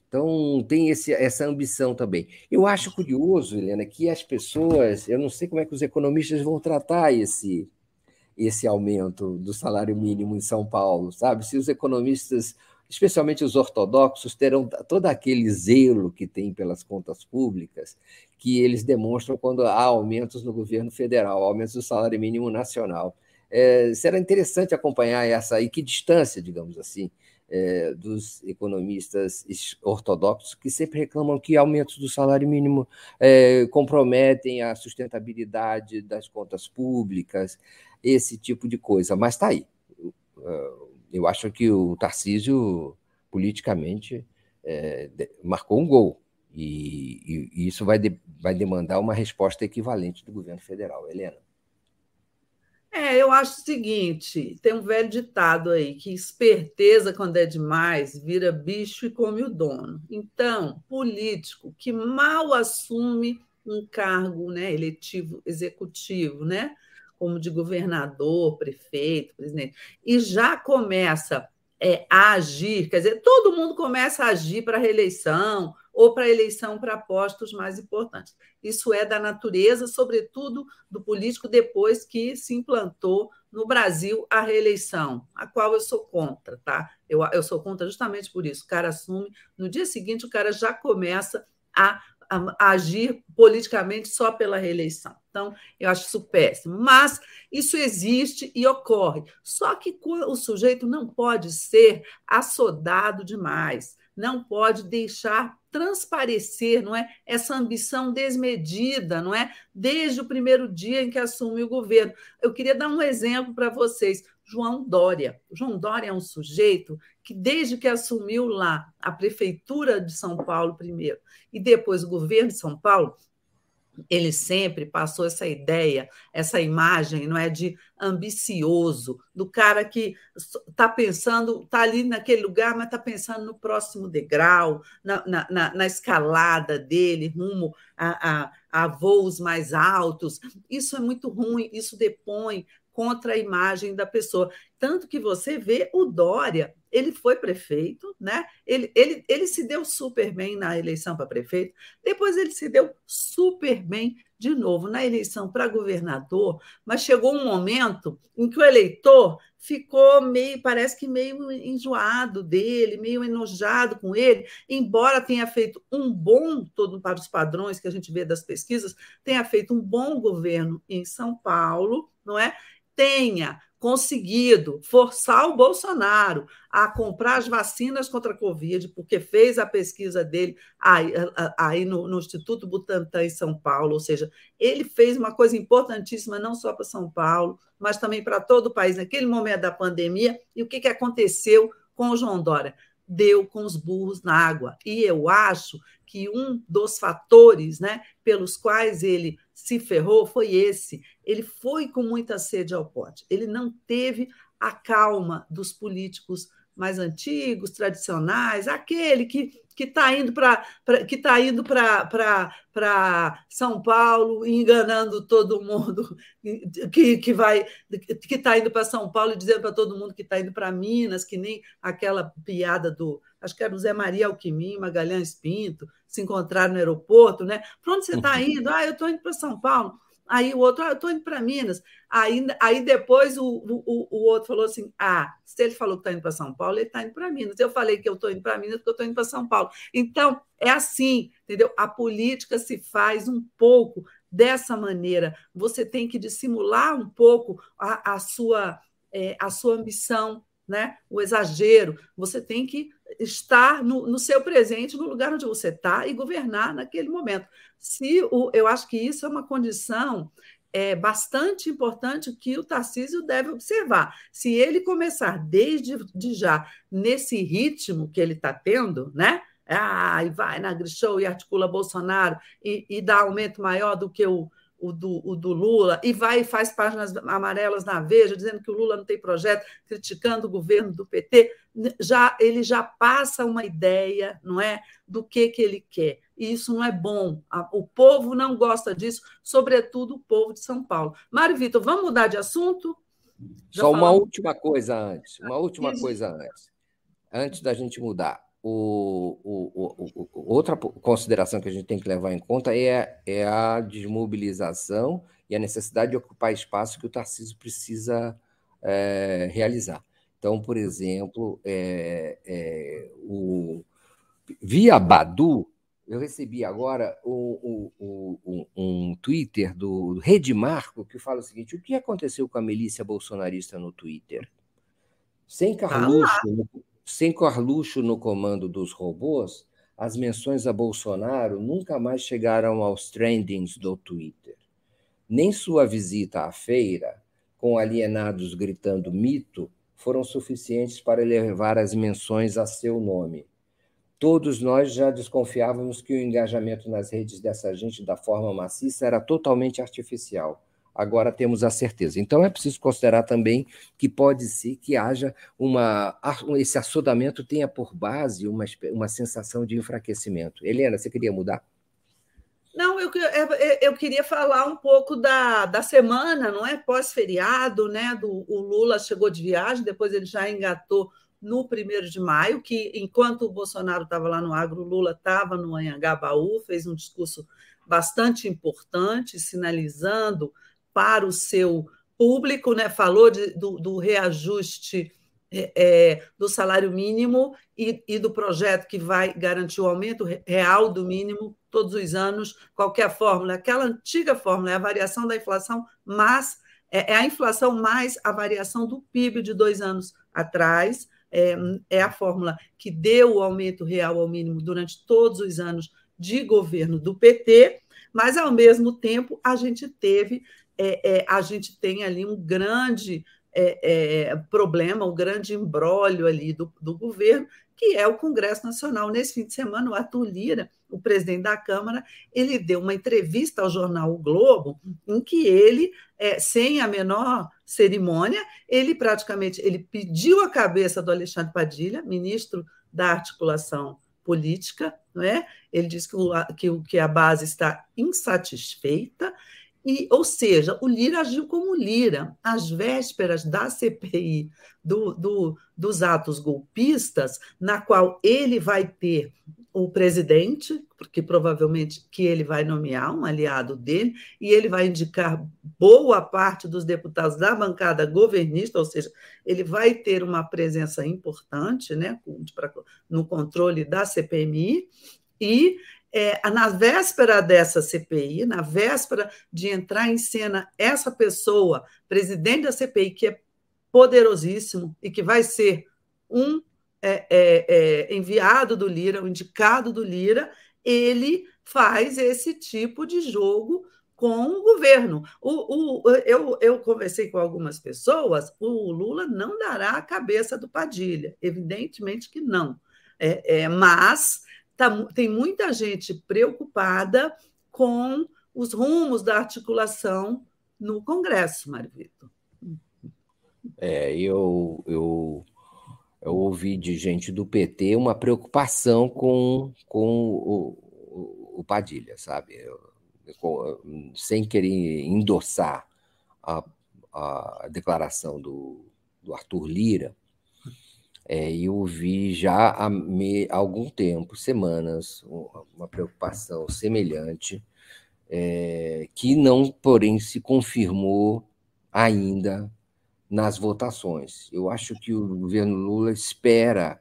Então, tem esse, essa ambição também. Eu acho curioso, Helena, que as pessoas, eu não sei como é que os economistas vão tratar esse, esse aumento do salário mínimo em São Paulo, sabe? Se os economistas, especialmente os ortodoxos, terão todo aquele zelo que tem pelas contas públicas, que eles demonstram quando há aumentos no governo federal, aumentos do salário mínimo nacional. É, será interessante acompanhar essa e que distância, digamos assim, é, dos economistas ortodoxos que sempre reclamam que aumentos do salário mínimo é, comprometem a sustentabilidade das contas públicas, esse tipo de coisa. Mas está aí. Eu acho que o Tarcísio, politicamente, é, marcou um gol. E, e, isso vai, de, vai demandar uma resposta equivalente do governo federal. Helena. É, eu acho o seguinte: tem um velho ditado aí que esperteza, quando é demais, vira bicho e come o dono. Então, político que mal assume um cargo né, eletivo executivo, né, como de governador, prefeito, presidente, e já começa é, a agir, quer dizer, todo mundo começa a agir para a reeleição ou para a eleição para postos mais importantes. Isso é da natureza, sobretudo do político, depois que se implantou no Brasil a reeleição, a qual eu sou contra, tá? Eu, eu sou contra justamente por isso. O cara assume, no dia seguinte, o cara já começa a, agir politicamente só pela reeleição. Então, eu acho isso péssimo. Mas isso existe e ocorre. Só que o sujeito não pode ser assodado demais não pode deixar transparecer, não é, essa ambição desmedida, não é, desde o primeiro dia em que assumiu o governo. Eu queria dar um exemplo para vocês. João Dória. João Dória é um sujeito que, desde que assumiu lá a prefeitura de São Paulo primeiro e depois o governo de São Paulo, ele sempre passou essa ideia, essa imagem, não é de ambicioso, do cara que está pensando, está ali naquele lugar, mas está pensando no próximo degrau, na, na, na escalada dele, rumo a, a, a voos mais altos. Isso é muito ruim, isso depõe contra a imagem da pessoa. Tanto que você vê o Dória, ele foi prefeito, né? Ele, ele, ele se deu super bem na eleição para prefeito, depois ele se deu super bem de novo na eleição para governador, mas chegou um momento em que o eleitor ficou meio, parece que meio enjoado dele, meio enojado com ele, embora tenha feito um bom, todo para os padrões que a gente vê das pesquisas, tenha feito um bom governo em São Paulo, não é? tenha conseguido forçar o Bolsonaro a comprar as vacinas contra a Covid, porque fez a pesquisa dele aí, aí no, no, Instituto Butantan em São Paulo, ou seja, ele fez uma coisa importantíssima não só para São Paulo, mas também para todo o país naquele momento da pandemia. E o que, que aconteceu com o João Dória? Deu com os burros na água. E eu acho que um dos fatores né, pelos quais ele se ferrou foi esse. Ele foi com muita sede ao pote. Ele não teve a calma dos políticos mais antigos, tradicionais, aquele que que está indo para que está indo para São Paulo enganando todo mundo que, que vai que está indo para São Paulo e dizendo para todo mundo que está indo para Minas que nem aquela piada do acho que era o Zé Maria Alquimim Magalhães Pinto se encontraram no aeroporto, né? Para onde você está uhum. indo? Ah, eu estou indo para São Paulo. Aí o outro, ah, eu estou indo para Minas. Aí, aí depois o, o, o outro falou assim: ah, se ele falou que está indo para São Paulo, ele está indo para Minas. Eu falei que eu estou indo para Minas porque eu estou indo para São Paulo. Então, é assim, entendeu? A política se faz um pouco dessa maneira. Você tem que dissimular um pouco a, a sua, é, a sua ambição, né? o exagero. Você tem que estar no, no, seu presente, no lugar onde você está, e governar naquele momento. Se o, eu acho que isso é uma condição é, bastante importante que o Tarcísio deve observar. Se ele começar desde de já nesse ritmo que ele está tendo, né? Ah, e vai na Grishow e articula Bolsonaro e, e dá aumento maior do que o, o do, o do, Lula, e vai e faz páginas amarelas na Veja, dizendo que o Lula não tem projeto, criticando o governo do PT, já ele já passa uma ideia, não é, do que, que ele quer. E isso não é bom. O povo não gosta disso, sobretudo o povo de São Paulo. Mário Vitor, vamos mudar de assunto? Já Só falamos... uma última coisa antes, uma última coisa antes, antes da gente mudar o, o, o, outra consideração que a gente tem que levar em conta é, é a desmobilização e a necessidade de ocupar espaço que o Tarcísio precisa é, realizar. Então, por exemplo, é, é, o, via Badu, eu recebi agora um, um, um, um Twitter do Redmarco que fala o seguinte: o que aconteceu com a milícia bolsonarista no Twitter? Sem Carluxo, ah. Sem Carluxo no comando dos robôs, as menções a Bolsonaro nunca mais chegaram aos trendings do Twitter. Nem sua visita à feira, com alienados gritando mito, foram suficientes para elevar as menções a seu nome. Todos nós já desconfiávamos que o engajamento nas redes dessa gente da forma maciça era totalmente artificial. Agora temos a certeza. Então é preciso considerar também que pode ser que haja uma esse assodamento tenha por base uma, uma sensação de enfraquecimento. Helena, você queria mudar? Não, eu, eu queria falar um pouco da, da semana, não é? Pós-feriado, né? Do, o Lula chegou de viagem, depois ele já engatou no primeiro de maio, que enquanto o Bolsonaro estava lá no agro, o Lula estava no Anhangabaú, fez um discurso bastante importante, sinalizando para o seu público, né? falou de, do, do reajuste é, é, do salário mínimo e, e, do projeto que vai garantir o aumento real do mínimo todos os anos, qualquer fórmula, aquela antiga fórmula, é a variação da inflação, mas é, é a inflação mais a variação do PIB de dois anos atrás, é, é a fórmula que deu o aumento real ao mínimo durante todos os anos de governo do PT, mas ao mesmo tempo a gente teve, é, é, a gente tem ali um grande é, é, problema, um grande embrólio ali do, do governo, que é o Congresso Nacional. Nesse fim de semana, o Arthur Lira, o presidente da Câmara, ele deu uma entrevista ao jornal o Globo, em que ele, é, sem a menor cerimônia, ele praticamente ele pediu a cabeça do Alexandre Padilha, ministro da Articulação Política, não é? Ele disse que, o, que, que a base está insatisfeita e, ou seja, o Lira agiu como Lira. Às vésperas da CPI do, do, dos atos golpistas, na qual ele vai ter o presidente, porque provavelmente que ele vai nomear um aliado dele, e ele vai indicar boa parte dos deputados da bancada governista, ou seja, ele vai ter uma presença importante né, no controle da CPMI, e é, na véspera dessa CPI, na véspera de entrar em cena essa pessoa, presidente da CPI, que é poderosíssimo e que vai ser um é, é, é, enviado do Lira, um indicado do Lira, ele faz esse tipo de jogo com o governo. O, o, eu, eu conversei com algumas pessoas, o Lula não dará a cabeça do Padilha, evidentemente que não. É, é, mas tá, tem muita gente preocupada com os rumos da articulação no Congresso, Mário Vitor. É, eu, eu, eu ouvi de gente do PT uma preocupação com, com o, o, o Padilha, sabe? Eu, eu, sem querer endossar a, a declaração do, do Arthur Lira, é, eu vi já há, me, há algum tempo, semanas, uma preocupação semelhante, é, que não, porém, se confirmou ainda nas votações. Eu acho que o governo Lula espera,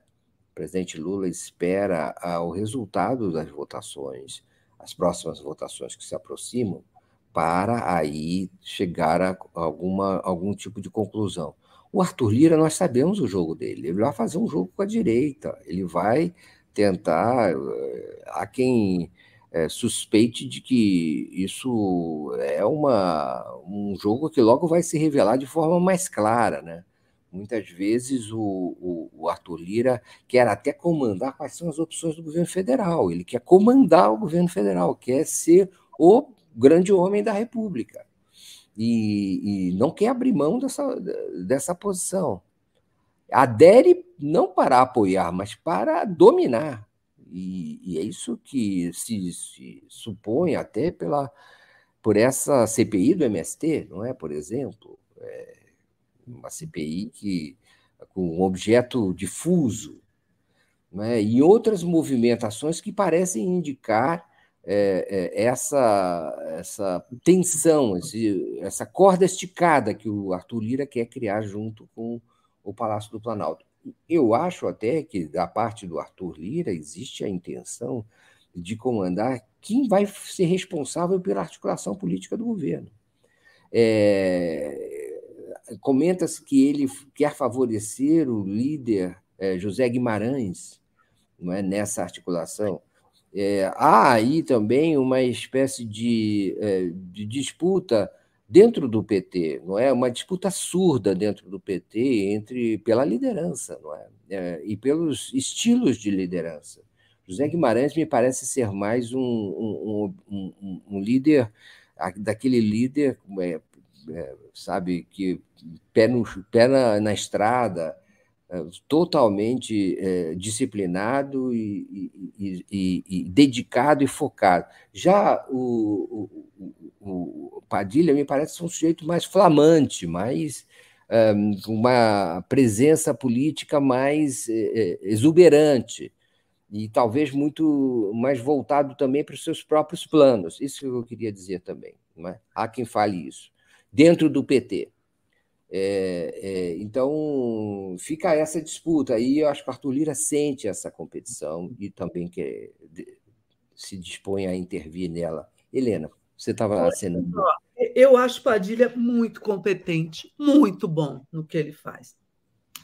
o presidente Lula espera o resultado das votações, as próximas votações que se aproximam, para aí chegar a alguma, algum tipo de conclusão. O Arthur Lira, nós sabemos o jogo dele. Ele vai fazer um jogo com a direita. Ele vai tentar. Eh, há quem é, suspeite de que isso é uma, um jogo que logo vai se revelar de forma mais clara, né? Muitas vezes o, o, o, Arthur Lira quer até comandar quais são as opções do governo federal. Ele quer comandar o governo federal, quer ser o grande homem da República e, e não quer abrir mão dessa, dessa posição. Adere não para apoiar, mas para dominar. E, e é isso que se, se, supõe até pela, por essa CPI do MST, não é? Por exemplo, é uma CPI que com um objeto difuso, não é? e outras movimentações que parecem indicar é, é, essa, essa tensão, esse, essa corda esticada que o Arthur Lira quer criar junto com o Palácio do Planalto. Eu acho até que, da parte do Arthur Lira, existe a intenção de comandar quem vai ser responsável pela articulação política do governo. É, Comenta-se que ele quer favorecer o líder é, José Guimarães não é, nessa articulação. É, há aí também uma espécie de, é, de, disputa dentro do PT, não é? Uma disputa surda dentro do PT entre pela liderança, não é? é e pelos estilos de liderança. José Guimarães me parece ser mais um, um, um, um líder daquele líder é, é, sabe, que pé, no, pé na, na estrada, totalmente é, disciplinado e, e, e, e, dedicado e focado. Já o, o, o, Padilha me parece um sujeito mais flamante, mais é, uma presença política mais é, exuberante e talvez muito mais voltado também para os seus próprios planos. Isso que eu queria dizer também. Não é? Há quem fale isso. Dentro do PT. É, é, então, fica essa disputa. Aí eu acho que o Arthur Lira sente essa competição e também que se dispõe a intervir nela. Helena, você estava acenando. Eu acho Padilha muito competente, muito bom no que ele faz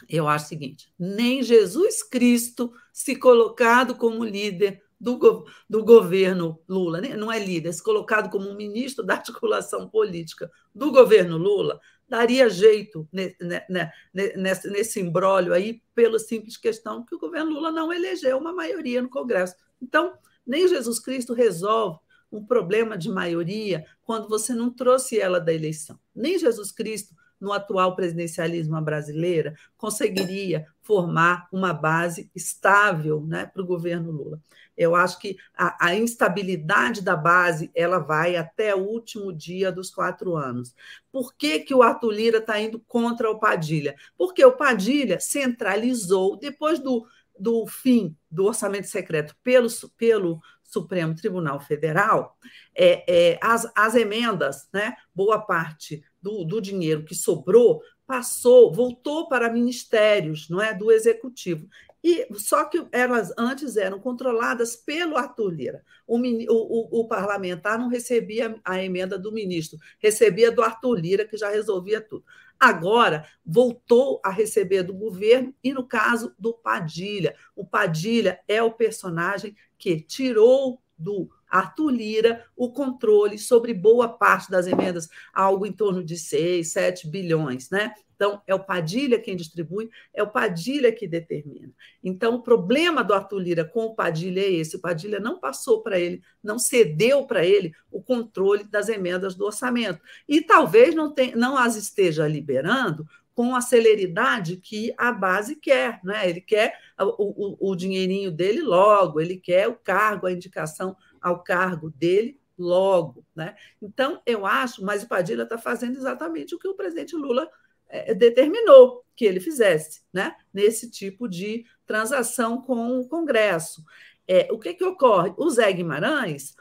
eu acho o seguinte: nem Jesus Cristo se colocado como líder do, do governo Lula, né? não é líder, se colocado como ministro da articulação política do governo Lula, daria jeito nesse, nesse imbróglio aí, pela simples questão que o governo Lula não elegeu uma maioria no Congresso. Então, nem Jesus Cristo resolve um problema de maioria quando você não trouxe ela da eleição. Nem Jesus Cristo no atual presidencialismo brasileira, conseguiria formar uma base estável né, para o governo Lula. Eu acho que a, a, instabilidade da base ela vai até o último dia dos quatro anos. Por que, que o Arthur Lira está indo contra o Padilha? Porque o Padilha centralizou, depois do, do fim do orçamento secreto pelo, pelo Supremo Tribunal Federal, é, é, as, as emendas, né, boa parte do, do dinheiro que sobrou passou, voltou para ministérios, não é, do executivo. E só que elas antes eram controladas pelo Arthur Lira. O, o, o, parlamentar não recebia a emenda do ministro, recebia do Arthur Lira, que já resolvia tudo. Agora voltou a receber do governo, e no caso do Padilha. O Padilha é o personagem que tirou do Arthur Lira o controle sobre boa parte das emendas, algo em torno de 6, 7 bilhões, né? Então, é o Padilha quem distribui, é o Padilha que determina. Então, o problema do Arthur Lira com o Padilha é esse: o Padilha não passou para ele, não cedeu para ele o controle das emendas do orçamento. E talvez não, tem, não as esteja liberando com a celeridade que a base quer. Né? Ele quer o, o, o dinheirinho dele logo, ele quer o cargo, a indicação ao cargo dele logo. Né? Então, eu acho, mas o Padilha está fazendo exatamente o que o presidente Lula é, determinou que ele fizesse, né? nesse tipo de transação com o Congresso. É, o que, que ocorre? O Zé Guimarães,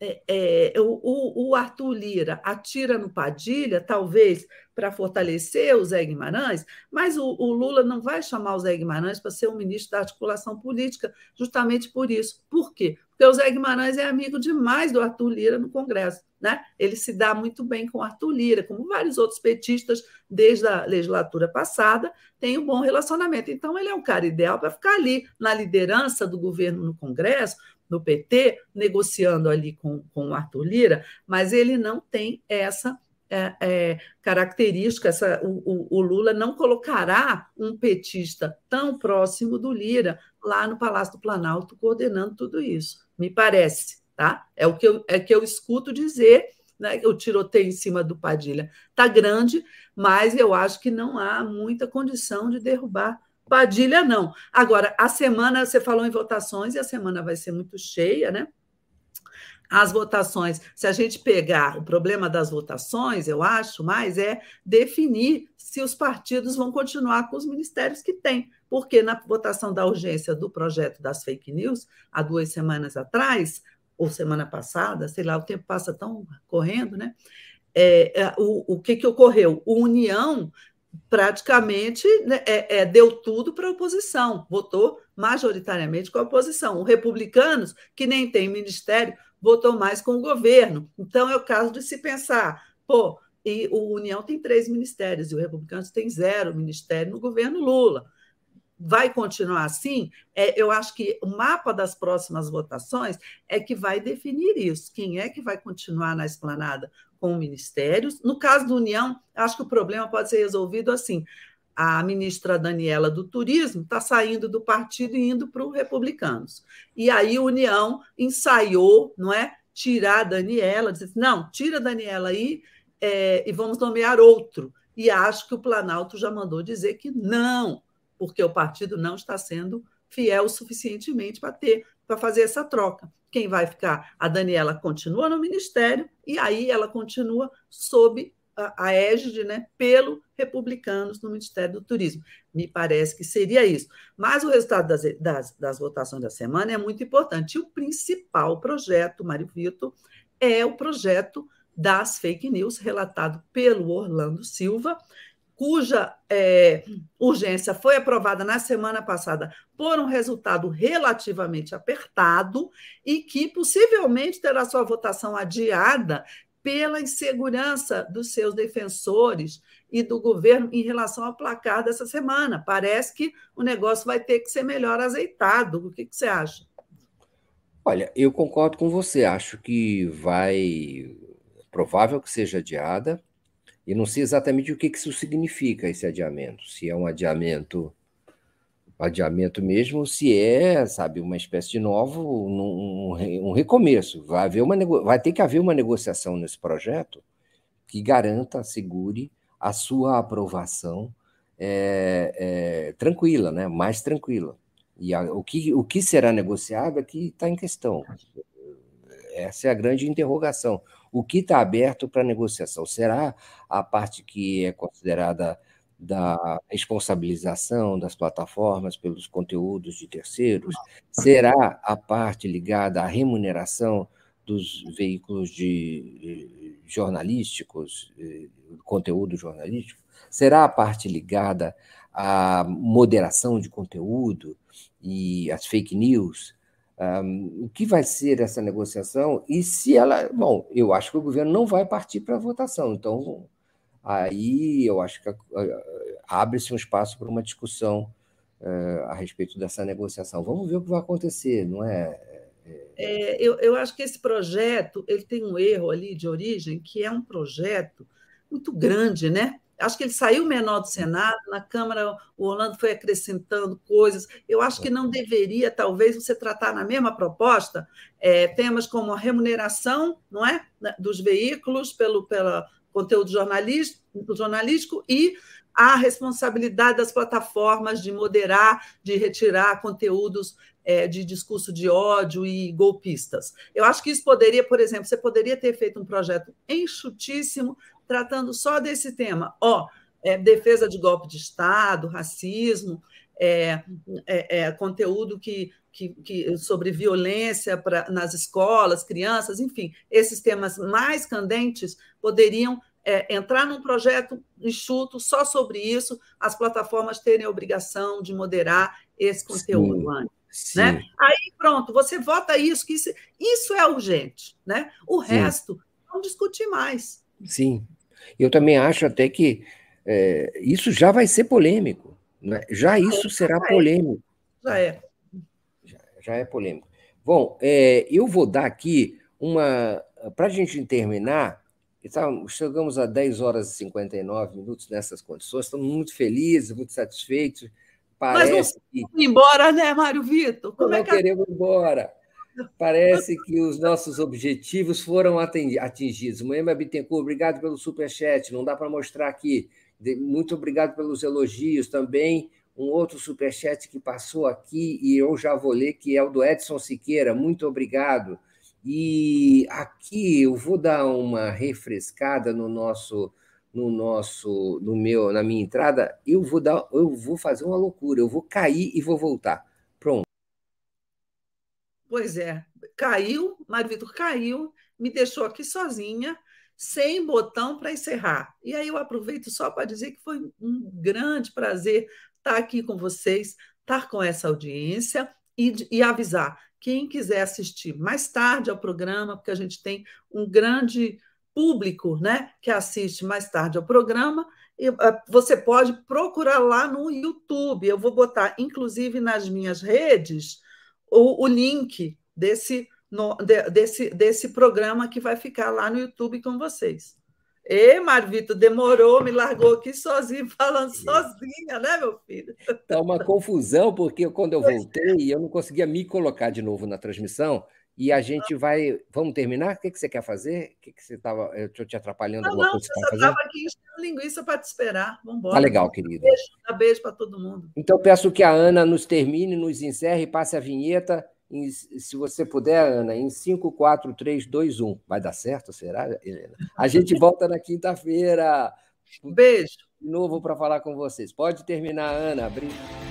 é, é, o, o, Arthur Lira atira no Padilha, talvez para fortalecer o Zé Guimarães, mas o, o, Lula não vai chamar o Zé Guimarães para ser o ministro da articulação política, justamente por isso. Por quê? Porque o Zé Guimarães é amigo demais do Arthur Lira no Congresso. Né? Ele se dá muito bem com o Arthur Lira, como vários outros petistas desde a legislatura passada, tem um bom relacionamento. Então, ele é um cara ideal para ficar ali na liderança do governo no Congresso, no PT, negociando ali com, com o Arthur Lira, mas ele não tem essa é, é, característica, essa, o, o, Lula não colocará um petista tão próximo do Lira lá no Palácio do Planalto coordenando tudo isso, me parece, tá? É o que eu, é que eu escuto dizer, né? O tiroteio em cima do Padilha está grande, mas eu acho que não há muita condição de derrubar Padilha, não. Agora, a semana, você falou em votações, e a semana vai ser muito cheia, né? as votações, se a gente pegar o problema das votações, eu acho, mais é definir se os partidos vão continuar com os ministérios que têm. Porque na votação da urgência do projeto das fake news, há duas semanas atrás, ou semana passada, sei lá, o tempo passa tão correndo, né? É, é o, o que, que ocorreu? O União praticamente né, é, é, deu tudo para a oposição, votou majoritariamente com a oposição. Os republicanos, que nem tem ministério, votou mais com o governo. Então, é o caso de se pensar, pô, e o União tem três ministérios e o Republicanos tem zero ministério no governo Lula. Vai continuar assim? É, eu acho que o mapa das próximas votações é que vai definir isso. Quem é que vai continuar na esplanada com ministérios? No caso do União, acho que o problema pode ser resolvido assim a ministra Daniela do Turismo está saindo do partido e indo para os republicanos. E aí a União ensaiou, não é? Tirar a Daniela, disse, não, tira a Daniela aí, é, e vamos nomear outro. E acho que o Planalto já mandou dizer que não, porque o partido não está sendo fiel suficientemente para ter para fazer essa troca. Quem vai ficar? A Daniela continua no ministério e aí ela continua sob a, égide, né, pelo republicanos no Ministério do Turismo. Me parece que seria isso. Mas o resultado das, das, das votações da semana é muito importante. E o principal projeto, Mário Vitor, é o projeto das fake news, relatado pelo Orlando Silva, cuja é, urgência foi aprovada na semana passada por um resultado relativamente apertado e que possivelmente terá sua votação adiada pela insegurança dos seus defensores e do governo em relação ao placar dessa semana. Parece que o negócio vai ter que ser melhor azeitado. O que, que você acha? Olha, eu concordo com você. Acho que vai. Provável que seja adiada. E não sei exatamente o que isso significa, esse adiamento. Se é um adiamento adiamento mesmo, se é, sabe, uma espécie de novo, um, um recomeço. Vai, haver uma, vai ter que haver uma negociação nesse projeto que garanta, assegure a sua aprovação é, é, tranquila, né? mais tranquila. E a, o, que, o que será negociado aqui está em questão. Essa é a grande interrogação. O que está aberto para negociação? Será a parte que é considerada da responsabilização das plataformas pelos conteúdos de terceiros? Será a parte ligada à remuneração dos veículos de, jornalísticos, conteúdo jornalístico? Será a parte ligada à moderação de conteúdo e às fake news? O que vai ser essa negociação? E se ela. Bom, eu acho que o governo não vai partir para votação, então aí eu acho que abre-se um espaço para uma discussão uh, a respeito dessa negociação. Vamos ver o que vai acontecer, não é? é eu, eu acho que esse projeto ele tem um erro ali de origem, que é um projeto muito grande, né? Acho que ele saiu menor do Senado, na Câmara o Orlando foi acrescentando coisas. Eu acho que não deveria, talvez, você tratar na mesma proposta é, temas como a remuneração não é? dos veículos pelo, pela, conteúdo jornalístico, jornalístico e a responsabilidade das plataformas de moderar, de retirar conteúdos é, de discurso de ódio e golpistas. Eu acho que isso poderia, por exemplo, você poderia ter feito um projeto enxutíssimo tratando só desse tema. Ó, é, defesa de golpe de Estado, racismo, é, é, é conteúdo que, que, que, sobre violência pra, nas escolas, crianças, enfim, esses temas mais candentes poderiam é, entrar num projeto enxuto só sobre isso, as plataformas terem a obrigação de moderar esse conteúdo sim, antes. Né? Aí pronto, você vota isso, que isso, isso é urgente. Né? O sim. resto, não discutir mais. Sim. Eu também acho até que é, isso já vai ser polêmico. Né? Já isso é, será polêmico. Já é. Já, já é polêmico. Bom, é, eu vou dar aqui uma. Para a gente terminar, chegamos a 10 horas e 59 minutos nessas condições, estamos muito felizes, muito satisfeitos. Parece Mas não que... embora, né, Mário Vitor? Como não é que... queremos ir embora. Parece que os nossos objetivos foram atingidos. Moema Bittencourt, obrigado pelo superchat. Não dá para mostrar aqui. Muito obrigado pelos elogios também. Um outro superchat que passou aqui e eu já vou ler, que é o do Edson Siqueira. Muito obrigado. E aqui eu vou dar uma refrescada no nosso no nosso no meu na minha entrada, eu vou dar eu vou fazer uma loucura, eu vou cair e vou voltar. Pois é, caiu, Mário Vitor caiu, me deixou aqui sozinha, sem botão para encerrar. E aí eu aproveito só para dizer que foi um grande prazer estar aqui com vocês, estar com essa audiência e, e avisar quem quiser assistir mais tarde ao programa, porque a gente tem um grande público né, que assiste mais tarde ao programa, ah, você pode procurar lá no YouTube. Eu vou botar, inclusive, nas minhas redes o, o link desse, no, de, desse, desse programa que vai ficar lá no YouTube com vocês. E Marvito demorou, me largou aqui sozinho, falando sozinha, né, meu filho? Tá uma confusão, porque quando eu voltei, eu não conseguia me colocar de novo na transmissão, e a gente vai. Vamos terminar? O que, que você quer fazer? O que, que você estava. Eu estou te atrapalhando não, alguma não, coisa você estava aqui enchendo linguiça para te esperar. Vamos embora. Tá legal, querida. Beijo, dá beijo para todo mundo. Então, peço que a Ana nos termine, nos encerre, passe a vinheta. Em, se você puder, Ana, em 5, 4, 3, 2, 1. Vai dar certo, será, Helena? A gente volta na quinta-feira. Beijo. De novo para falar com vocês. Pode terminar, Ana. Obrigado.